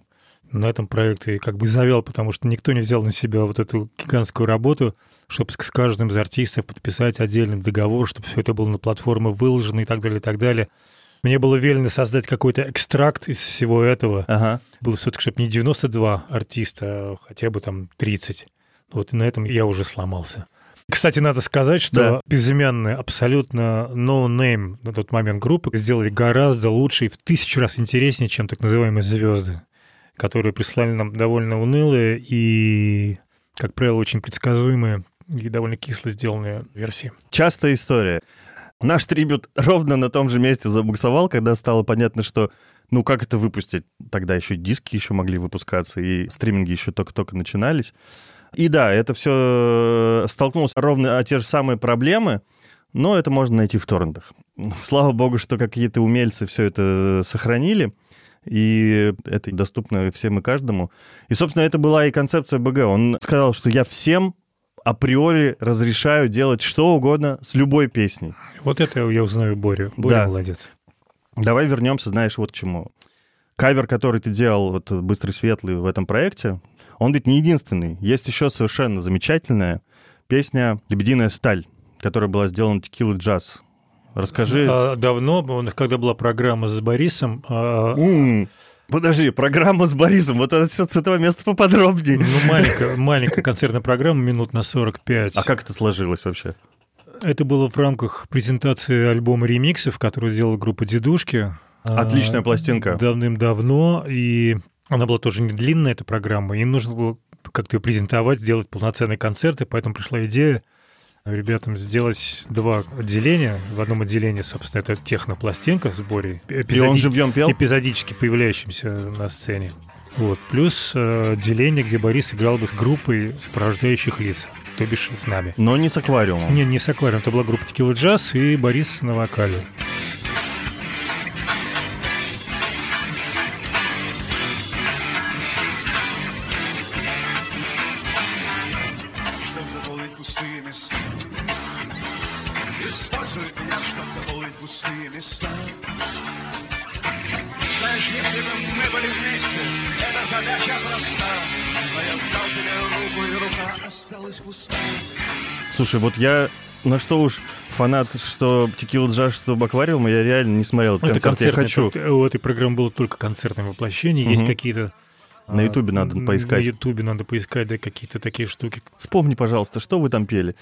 на этом проекте как бы завел, потому что никто не взял на себя вот эту гигантскую работу, чтобы с каждым из артистов подписать отдельный договор, чтобы все это было на платформе выложено и так далее, и так далее. Мне было велено создать какой-то экстракт из всего этого. Ага. Было все-таки, чтобы не 92 артиста, а хотя бы там 30. Вот и на этом я уже сломался. Кстати, надо сказать, что Да. безымянные, абсолютно no-name на тот момент группы сделали гораздо лучше и в тысячу раз интереснее, чем так называемые звезды, которые прислали нам довольно унылые и, как правило, очень предсказуемые и довольно кисло сделанные версии. Частая история. Наш трибют ровно на том же месте забуксовал, когда стало понятно, что ну как это выпустить? Тогда еще диски еще могли выпускаться, и стриминги еще только-только начинались. И да, это все столкнулось ровно о те же самые проблемы, но это можно найти в торрентах. Слава богу, что какие-то умельцы все это сохранили, и это доступно всем и каждому. И, собственно, это была и концепция БГ. Он сказал, что я всем априори разрешаю делать что угодно с любой песней. Вот это я узнаю Борю. Боря Да. молодец. Давай вернемся, знаешь, вот к чему. Кавер, который ты делал, вот «Быстрый светлый» в этом проекте, он ведь не единственный. Есть еще совершенно замечательная песня «Лебединая сталь», которая была сделана «Текила джаз». Расскажи... А, Давно, когда была программа с Борисом, М, Подожди, программа с Борисом, вот это всё с этого места поподробнее. ну, маленькая, маленькая концертная программа, минут на 45. А как это сложилось вообще? Это было в рамках презентации альбома ремиксов, который делала группа «Дедушки». Отличная А, пластинка. Давным-давно, и она была тоже не длинная, эта программа, им нужно было как-то ее презентовать, сделать полноценный концерт, и поэтому пришла идея ребятам сделать два отделения. В одном отделении, собственно, это технопластинка с Борей, И он эпизоди- живьем пел? эпизодически появляющимся на сцене. Вот. Плюс э, отделение, где Борис играл бы с группой сопровождающих лиц, то бишь с нами. Но не с аквариумом. Не, не с аквариум, это была группа Текила Джаз и Борис на вокале. Слушай, вот я на что уж фанат, что Текила Джаз, что аквариум, я реально не смотрел этот Это концерт. Я хочу. У этой программы было только концертное воплощение. Есть Мгм. какие-то... На а, Ютубе надо поискать. На Ютубе надо поискать, да, какие-то такие штуки. Вспомни, пожалуйста, что вы там пели.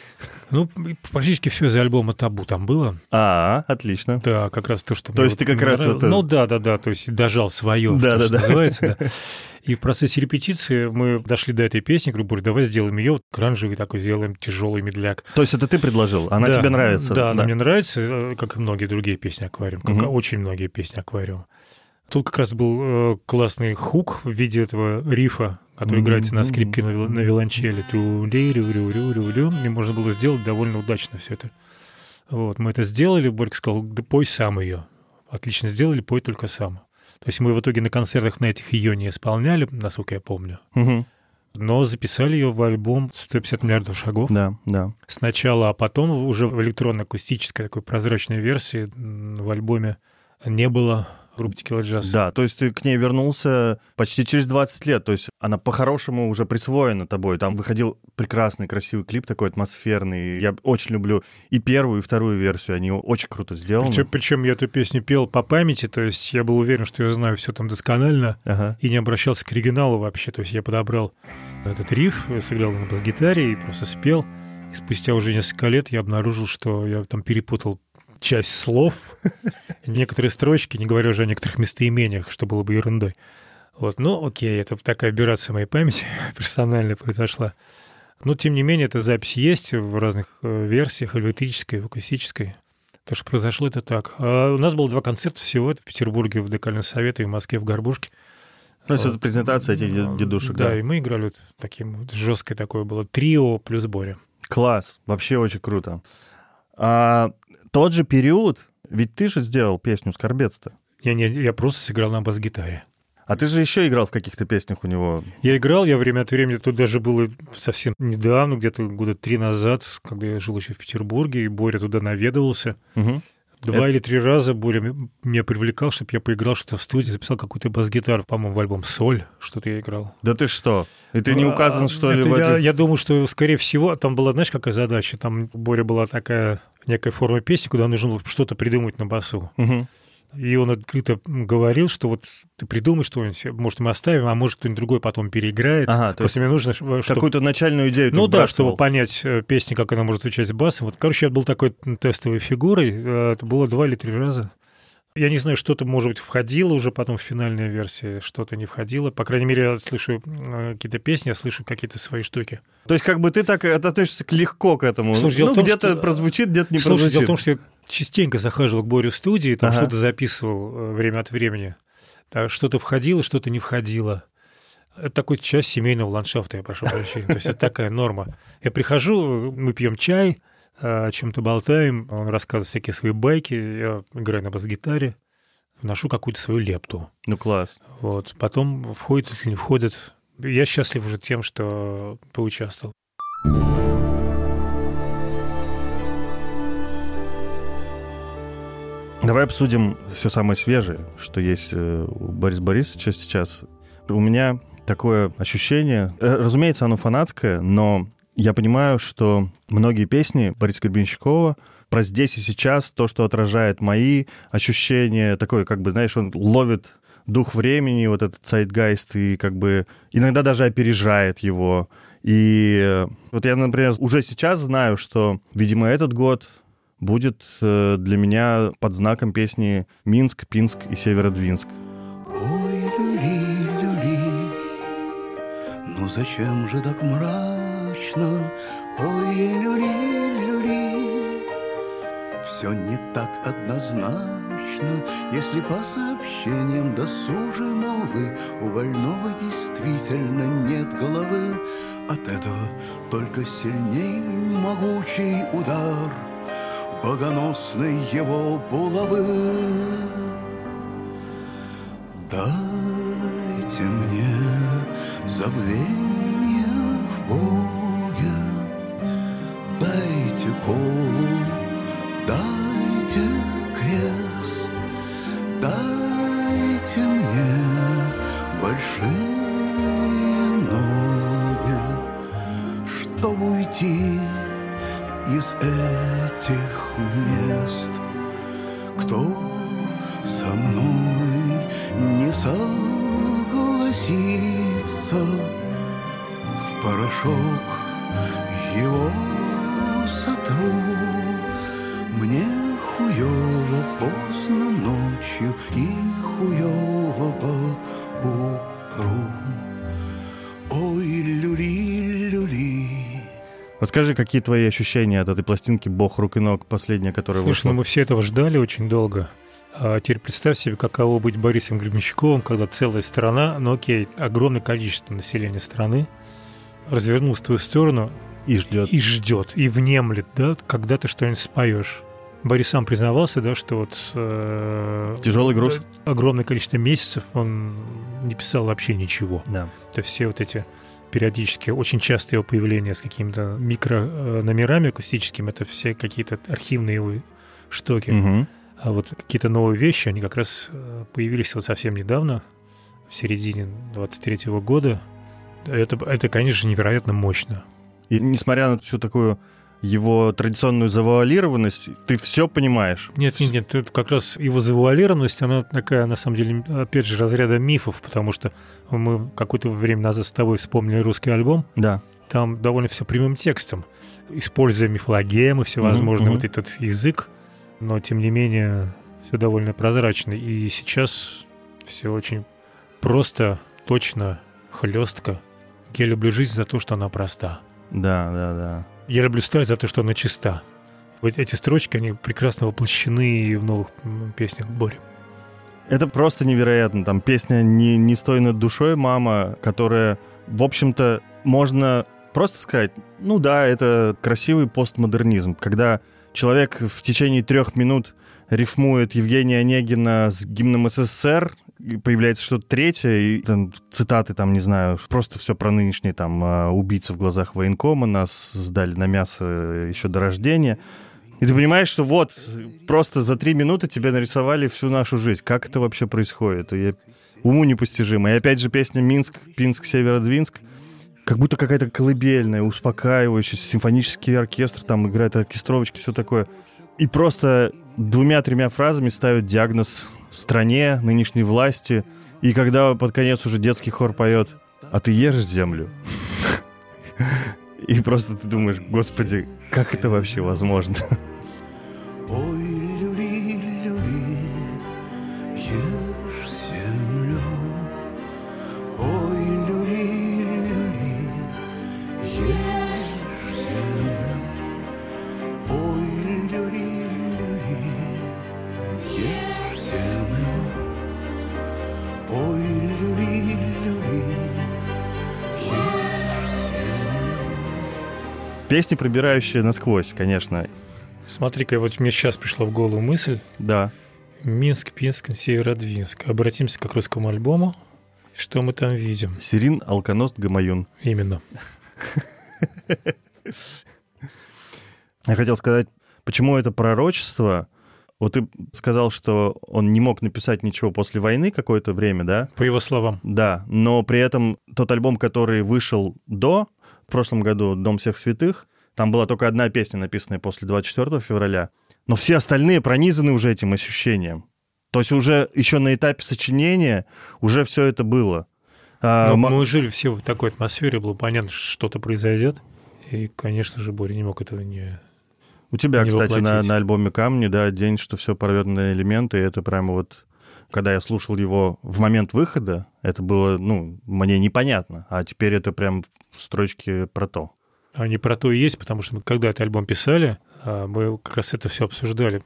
Ну, практически все из альбома «Табу» там было. А, отлично. Да, как раз то, что... То есть ты как раз нравилось. это- Ну да, да, да, то есть дожал свое, Да, что, да, что да. называется, да. И в процессе репетиции мы дошли до этой песни, говорю, Борь, давай сделаем ее, вот гранжевый такой сделаем, тяжелый медляк. То есть это ты предложил? Она Да, тебе нравится? Да, она мне нравится, э, как и многие другие песни «Аквариум», как и очень многие песни «Аквариум». Тут как раз был э, классный хук в виде этого рифа, который играется на скрипке на, на виолончели. И можно было сделать довольно удачно все это. Вот, мы это сделали, Борька сказал, да пой сам ее. Отлично сделали, пой только сам. То есть мы в итоге на концертах на этих ее не исполняли, насколько я помню, Мгм. но записали ее в альбом «150 миллиардов шагов» Да, да. сначала, а потом уже в электронно-акустической такой прозрачной версии в альбоме не было группы Tequila Jazz. Да, то есть ты к ней вернулся почти через 20 лет, то есть она по-хорошему уже присвоена тобой. Там выходил прекрасный, красивый клип, такой атмосферный. Я очень люблю и первую, и вторую версию, они очень круто сделаны. Причем, причем я эту песню пел по памяти, то есть я был уверен, что я знаю все там досконально, Ага. и не обращался к оригиналу вообще. То есть я подобрал этот риф, сыграл на бас-гитаре и просто спел. И спустя уже несколько лет я обнаружил, что я там перепутал часть слов, некоторые строчки, не говоря уже о некоторых местоимениях, что было бы ерундой. Вот, ну окей, это такая операция моей памяти персональная произошла. Но, тем не менее, эта запись есть в разных э, версиях, и в электрической, и в акустической. Так что произошло это так. А у нас было два концерта всего в Петербурге в Декальном совете и в Москве в Горбушке. Ну, это Вот. презентация этих дед- дедушек, да. да. и мы играли вот таким жесткое такое было трио плюс Боря. Класс, вообще очень круто. А тот же период, ведь ты же сделал песню «Скорбец»-то. Я, не, я просто сыграл на бас-гитаре. А ты же еще играл в каких-то песнях у него. Я играл, я время от времени, тут даже было совсем недавно, где-то года три назад, когда я жил еще в Петербурге, и Боря туда наведывался. Мгм. Два или три раза Боря меня привлекал, чтобы я поиграл что-то в студии, записал какую-то бас-гитару, по-моему, в альбом «Соль», что-то я играл. Да ты что? И ты не А, указан, что ли, это в я, я думаю, что, скорее всего, там была, знаешь, какая задача? Там Боря была такая некая форма песни, куда нужно было что-то придумать на басу. Мгм. И он открыто говорил, что вот ты придумай что-нибудь, может, мы оставим, а может, кто-нибудь другой потом переиграет. Ага, то Просто мне нужно, чтобы... Какую-то начальную идею Ну да, чтобы понять э, песни, как она может звучать с басом. Вот, короче, я был такой тестовой фигурой. э, Это было два или три раза. Я не знаю, что-то, может быть, входило уже потом в финальной версии, что-то не входило. По крайней мере, я слышу э, какие-то песни, я слышу какие-то свои штуки. То есть как бы ты так относишься легко к этому. Слушай, ну, где-то что- прозвучит, где-то не Слушай, прозвучит. дело в том, что я частенько захаживал к Борю в студии, там Ага. что-то записывал э, время от времени. Что-то входило, что-то не входило. Это такой часть семейного ландшафта, я прошу прощения. То есть это такая норма. Я прихожу, мы пьем чай, э, о чем-то болтаем, он рассказывает всякие свои байки, я играю на бас-гитаре, вношу какую-то свою лепту. Ну класс. Вот. Потом входит или не входит. Я счастлив уже тем, что поучаствовал. Давай обсудим все самое свежее, что есть э, у Бориса Борисовича сейчас. У меня такое ощущение, э, разумеется, оно фанатское, но я понимаю, что многие песни Бориса Гребенщикова про здесь и сейчас, то, что отражает мои ощущения, такое, как бы, знаешь, он ловит дух времени, вот этот сайдгайст, и как бы иногда даже опережает его. И э, вот я, например, уже сейчас знаю, что, видимо, этот год будет э, для меня под знаком песни «Минск», «Пинск» и «Северодвинск». Ой, люли, люли, ну зачем же так мрачно? Ой, люли, люли, все не так однозначно, если по сообщениям досужей молвы у больного действительно нет головы. От этого только сильней могучий удар богоносной его булавы. Дайте мне забвение в Боге, дайте колу, дайте крест, дайте мне большие ноги, чтобы уйти из этих мест. Кто со мной не согласится в порошок его сотру. Мне хуёво поздно ночью и хуёво по Расскажи, какие твои ощущения от этой пластинки «Бог рук и ног», последняя, которая Слушай, вышла? ну мы все этого ждали очень долго. А теперь представь себе, каково быть Борисом Гребенщиковым, когда целая страна, ну окей, огромное количество населения страны развернулась в твою сторону И ждет. и ждет, и внемлет, да, когда ты что-нибудь споешь. Борис сам признавался, да, что вот э, Тяжелый груз. да, огромное количество месяцев он не писал вообще ничего. Да. То есть все вот эти периодически, очень часто его появление с какими-то микрономерами акустическими, это все какие-то архивные его штуки. Мгм. А вот какие-то новые вещи, они как раз э, появились вот совсем недавно, в середине 23 года. Это, это, конечно, невероятно мощно. И несмотря на всю такую его традиционную завуалированность, ты все понимаешь. Нет, нет, нет, это как раз его завуалированность, она такая, на самом деле, опять же, разряда мифов, потому что мы какое-то время назад с тобой вспомнили русский альбом, Да. там довольно все прямым текстом, используя мифологемы, всевозможные, Мгм, вот этот язык, но тем не менее все довольно прозрачно. И сейчас все очень просто, точно, хлестко. Я люблю жизнь за то, что она проста. Да, да, да. Я люблю страсть за то, что она чиста. Вот эти строчки, они прекрасно воплощены в новых песнях Бори. Это просто невероятно. Там песня «Не, не стой над душой, мама», которая, в общем-то, можно просто сказать, ну да, это красивый постмодернизм, когда человек в течение трех минут рифмует Евгения Онегина с гимном СССР, появляется что-то третье, и там цитаты, там, не знаю, просто все про нынешние там а, убийцы в глазах военкома, нас сдали на мясо еще до рождения. И ты понимаешь, что вот, просто за три минуты тебе нарисовали всю нашу жизнь. Как это вообще происходит? И уму непостижимо. И опять же песня «Минск, Пинск, Северодвинск», как будто какая-то колыбельная, успокаивающая, симфонический оркестр, там играет оркестровочки, все такое. И просто двумя-тремя фразами ставят диагноз стране, нынешней власти. И когда под конец уже детский хор поет «А ты ешь землю?» И просто ты думаешь, господи, как это вообще возможно? Ой, Песни, пробирающие насквозь, конечно. Смотри-ка, вот мне сейчас пришла в голову мысль. Да. Минск, Пинск, Северодвинск. Обратимся к русскому альбому. Что мы там видим? Сирин, Алконост, Гамаюн. Именно. Я хотел сказать, почему это пророчество. Вот ты сказал, что он не мог написать ничего после войны какое-то время, да? По его словам. Да, но при этом тот альбом, который вышел до, в прошлом году, «Дом всех святых», там была только одна песня, написанная после 24 февраля, но все остальные пронизаны уже этим ощущением. То есть уже еще на этапе сочинения уже все это было. А, м- мы жили все в такой атмосфере, было понятно, что что-то произойдет. И, конечно же, Боря не мог этого не... У тебя, не кстати, на, на альбоме «Камни», да, день, что все порвет на элементы, и это прямо вот... Когда я слушал его в момент выхода, это было, ну, мне непонятно. А теперь это прям в строчке про то. Они про то и есть, потому что мы, когда этот альбом писали, а, мы как раз это все обсуждали,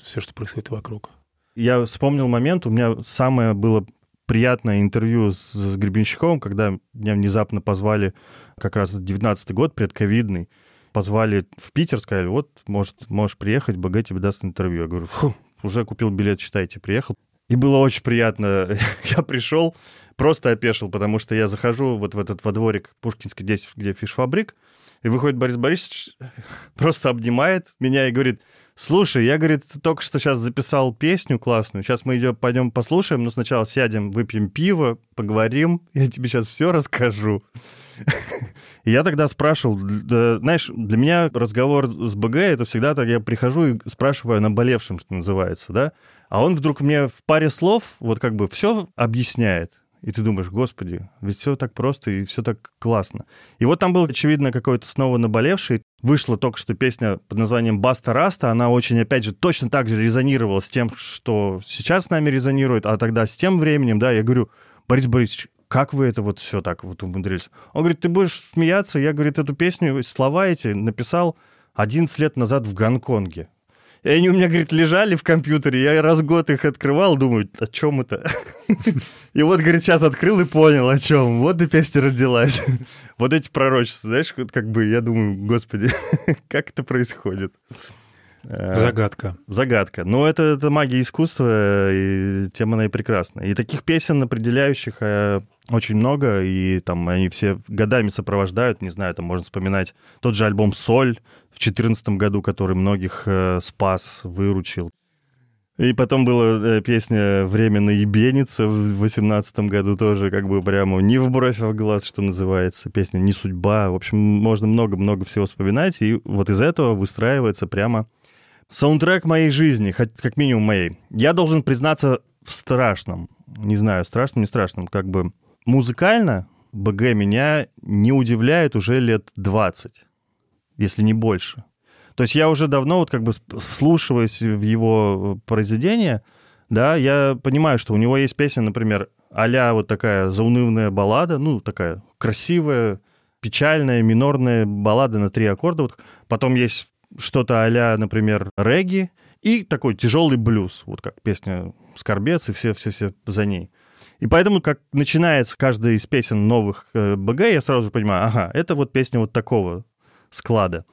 все, что происходит вокруг. Я вспомнил момент, у меня самое было приятное интервью с, с Гребенщиковым, когда меня внезапно позвали, как раз 19 год, предковидный, позвали в Питер, сказали, вот, может, можешь приехать, БГ тебе даст интервью. Я говорю, «Фу, уже купил билет, считайте, приехал. И было очень приятно. Я пришел, просто опешил, потому что я захожу вот в этот во дворик Пушкинский 10, где фишфабрик, и выходит Борис Борисович, просто обнимает меня и говорит, слушай, я, говорит, только что сейчас записал песню классную, сейчас мы идем, пойдем послушаем, но сначала сядем, выпьем пиво, поговорим, я тебе сейчас все расскажу. И я тогда спрашивал, да, знаешь, для меня разговор с БГ это всегда так, я прихожу и спрашиваю о наболевшем, что называется, да, а он вдруг мне в паре слов вот как бы все объясняет. И ты думаешь, господи, ведь все так просто и все так классно. И вот там был, очевидно, какой-то снова наболевший. Вышла только что песня под названием «Баста Раста». Она очень, опять же, точно так же резонировала с тем, что сейчас с нами резонирует, а тогда с тем временем, да, я говорю, Борис Борисович, как вы это вот все так вот умудрились? Он говорит, ты будешь смеяться, я, говорит, эту песню, слова эти написал 11 лет назад в Гонконге. И они у меня, говорит, лежали в компьютере, я раз в год их открывал, думаю, о чем это? И вот, говорит, сейчас открыл и понял, о чем. Вот и песня родилась. Вот эти пророчества, знаешь, как бы я думаю, господи, как это происходит? Э, Загадка. Загадка. Но это, это магия искусства, и тем она и прекрасна. И таких песен определяющих э, очень много, и там они все годами сопровождают, не знаю, там можно вспоминать тот же альбом «Соль» в 2014 году, который многих э, спас, выручил. И потом была э, песня «Временно ебеница» в 18 году тоже как бы прямо не в бровь, а в глаз, что называется. Песня «Не судьба». В общем, можно много-много всего вспоминать, и вот из этого выстраивается прямо саундтрек моей жизни, хоть как минимум моей. Я должен признаться в страшном. Не знаю, страшном, не страшном. Как бы музыкально БГ меня не удивляет уже лет 20, если не больше. То есть я уже давно, вот как бы вслушиваясь в его произведения, да, я понимаю, что у него есть песня, например, а вот такая заунывная баллада, ну, такая красивая, печальная, минорная баллада на три аккорда. Вот. Потом есть что-то а например, регги и такой тяжелый блюз, вот как песня «Скорбец» и все-все-все за ней. И поэтому, как начинается каждая из песен новых э, БГ, я сразу же понимаю, ага, это вот песня вот такого склада.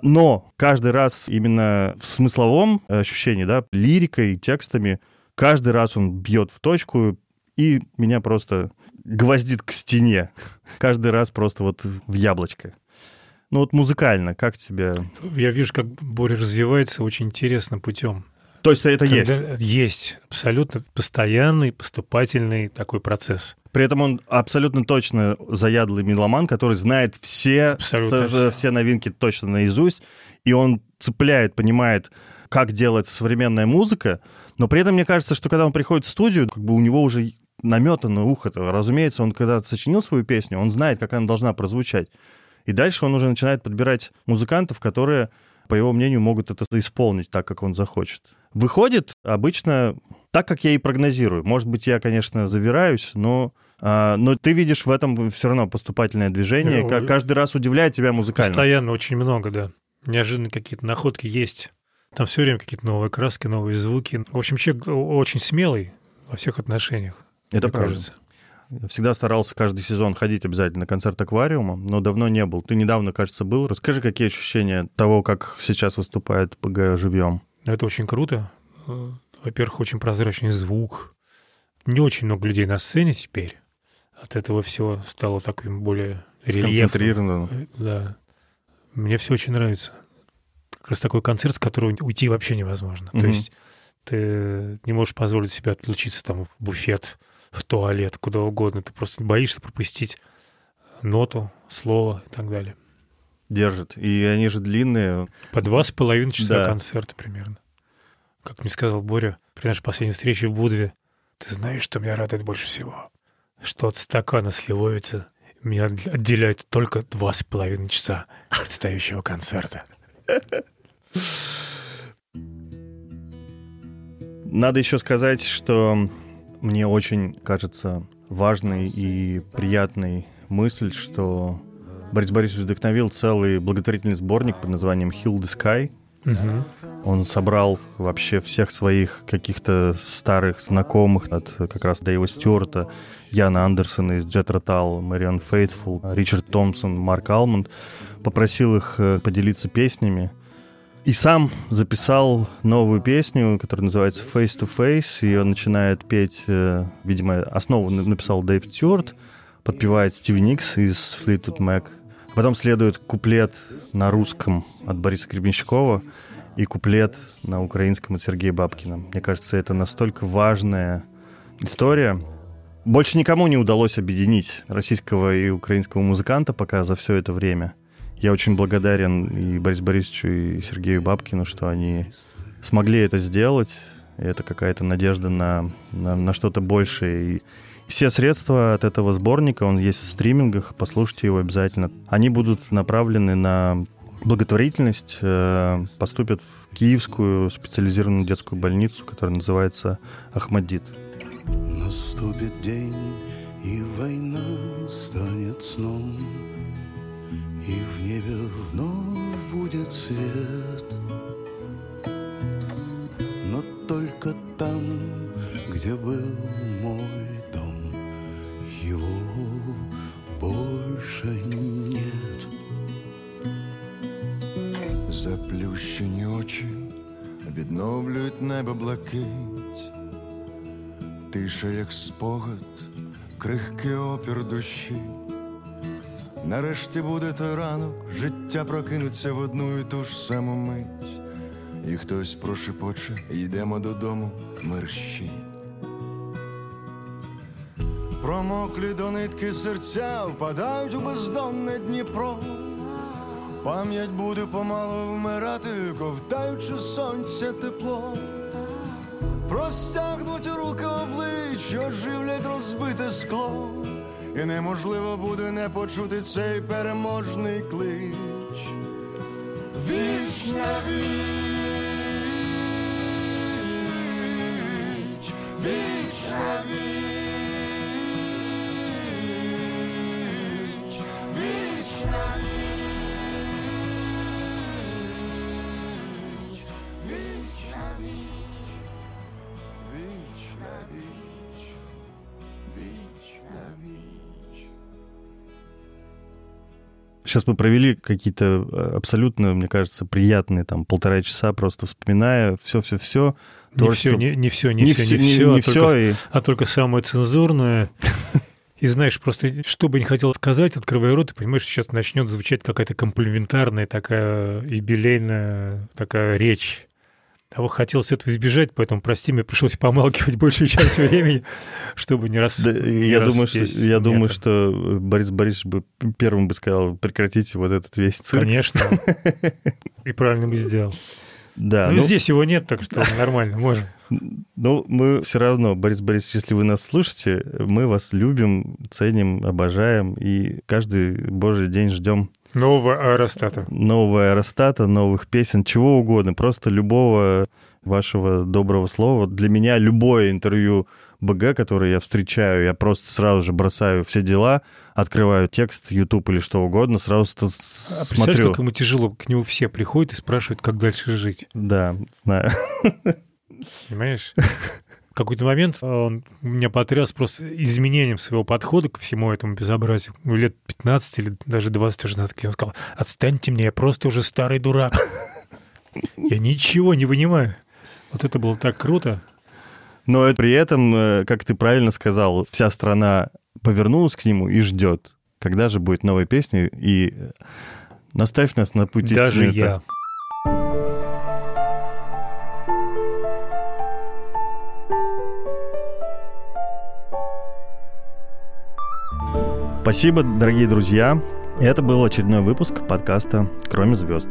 Но каждый раз именно в смысловом ощущении, да, лирикой, текстами, каждый раз он бьет в точку, и меня просто гвоздит к стене. Каждый раз просто вот в яблочко. Ну вот музыкально, как тебе? Я вижу, как Боря развивается очень интересным путем. То есть это Когда есть? Есть. Абсолютно постоянный, поступательный такой процесс. При этом он абсолютно точно заядлый меломан, который знает все, все. все новинки точно наизусть, и он цепляет, понимает, как делать современная музыка, но при этом мне кажется, что когда он приходит в студию, как бы у него уже наметано ухо-то. Разумеется, он когда сочинил свою песню, он знает, как она должна прозвучать. И дальше он уже начинает подбирать музыкантов, которые, по его мнению, могут это исполнить так, как он захочет. Выходит обычно так, как я и прогнозирую. Может быть, я, конечно, завираюсь, но, а, но ты видишь в этом все равно поступательное движение. Ну, Ка- Каждый раз удивляет тебя музыкально. Постоянно очень много, да. Неожиданно какие-то находки есть. Там все время какие-то новые краски, новые звуки. В общем, человек очень смелый во всех отношениях. Это мне правда. кажется. Всегда старался каждый сезон ходить обязательно на концерт аквариума, но давно не был. Ты недавно, кажется, был. Расскажи, какие ощущения того, как сейчас выступает ПГ живьем. Это очень круто. Во-первых, очень прозрачный звук. Не очень много людей на сцене теперь. От этого все стало таким более. Э, Да. Мне все очень нравится. Как раз такой концерт, с которого уйти вообще невозможно. Мгм. То есть ты не можешь позволить себе отлучиться там в буфет, в туалет, куда угодно. Ты просто боишься пропустить ноту, слово и так далее. Держит. И они же длинные. По два с половиной часа Да. концерта примерно. Как мне сказал Боря при нашей последней встрече в Будве, ты знаешь, что меня радует больше всего? Что от стакана сливовицы меня отд- отделяет только два с половиной часа предстоящего концерта. Надо еще сказать, что мне очень кажется важной и приятной мысль, что Борис Борисович вдохновил целый благотворительный сборник под названием «Heal the Sky». Мгм. Он собрал вообще всех своих каких-то старых знакомых, от как раз Дэйва Стюарта, Яна Андерсона из Джет Ротал, Мариан Фейтфул, Ричард Томпсон, Марк Алмонд, попросил их э, поделиться песнями. И сам записал новую песню, которая называется Face to Face. Ее начинает петь, э, видимо, основу на- написал Дэйв Стюарт, подпевает Стив Никс из Fleetwood Mac. Потом следует куплет на русском от Бориса Гребенщикова и куплет на украинском от Сергея Бабкина. Мне кажется, это настолько важная история. Больше никому не удалось объединить российского и украинского музыканта пока за все это время. Я очень благодарен и Борису Борисовичу, и Сергею Бабкину, что они смогли это сделать. И это какая-то надежда на, на, на что-то большее. И все средства от этого сборника, он есть в стримингах, послушайте его обязательно. Они будут направлены на благотворительность, э, поступят в Киевскую специализированную детскую больницу, которая называется Ахмадит. Наступит день, И война станет сном, и в небе вновь будет свет. Но только там, где был мой дом, его больше нет. Заплющені очі відновлюють небо блакить, тиша, як спогад, крихкий опір душі. Нарешті буде той ранок, життя прокинуться в одну і ту ж саму мить, і хтось прошепоче, йдемо додому, мерщі. Промоклі до нитки серця впадають у бездонне Дніпро. Пам'ять буде помалу вмирати, ковтаючи сонця тепло. Простягнуть руки облич, оживлять розбите скло, і неможливо буде не почути цей переможний клич. Вічна віч, вічна віч, Сейчас мы провели какие-то э, абсолютно, мне кажется, приятные там полтора часа, просто вспоминая все-все-все. Не все, не, не все, не, все, не, все, не а, всё, только, и- а только самое цензурное. И знаешь, просто что бы не хотел сказать, открывая рот, и понимаешь, сейчас начнет звучать какая-то комплиментарная такая юбилейная такая речь. Того хотелось этого избежать, поэтому, прости, мне пришлось помалкивать большую часть времени, чтобы не раз... Да, не я раз думаю, что, я думаю, что Борис Борисович бы первым бы сказал, прекратите вот этот весь цирк. Конечно. И правильно бы сделал. Да, Но ну, здесь его нет, так что нормально, можем. Ну, мы все равно, Борис Борисович, если вы нас слышите, мы вас любим, ценим, обожаем, и каждый божий день ждем Нового аэростата. нового аэростата, новых песен, чего угодно, просто любого вашего доброго слова. Для меня любое интервью БГ, которое я встречаю, я просто сразу же бросаю все дела, открываю текст, YouTube или что угодно, сразу А с- представляешь, смотрю. как ему тяжело, к нему все приходят и спрашивают, как дальше жить. Да, знаю. Понимаешь? В какой-то момент он меня потряс просто изменением своего подхода ко всему этому безобразию. Ну, лет 15 или даже 20 уже назад, он сказал, отстаньте мне, я просто уже старый дурак. Я ничего не вынимаю. Вот это было так круто. Но при этом, э, как ты правильно сказал, вся страна повернулась к нему и ждет, когда же будет новая песня, и э, наставь нас на путь Даже истины. я. Спасибо, дорогие друзья. Это был очередной выпуск подкаста «Кроме звезд».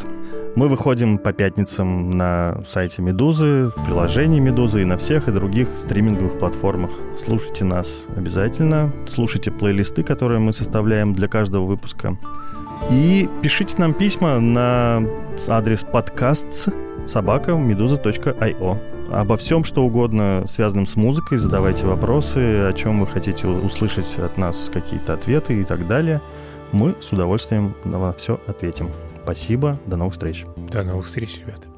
Мы выходим по пятницам на сайте «Медузы», в приложении «Медузы» и на всех и других стриминговых платформах. Слушайте нас обязательно, слушайте плейлисты, которые мы составляем для каждого выпуска. И пишите нам письма на адрес подкаст собака медуза.io. Обо всем, что угодно, связанном с музыкой, задавайте вопросы, о чем вы хотите услышать от нас какие-то ответы и так далее. Мы с удовольствием на все ответим. Спасибо, до новых встреч. До новых встреч, ребята.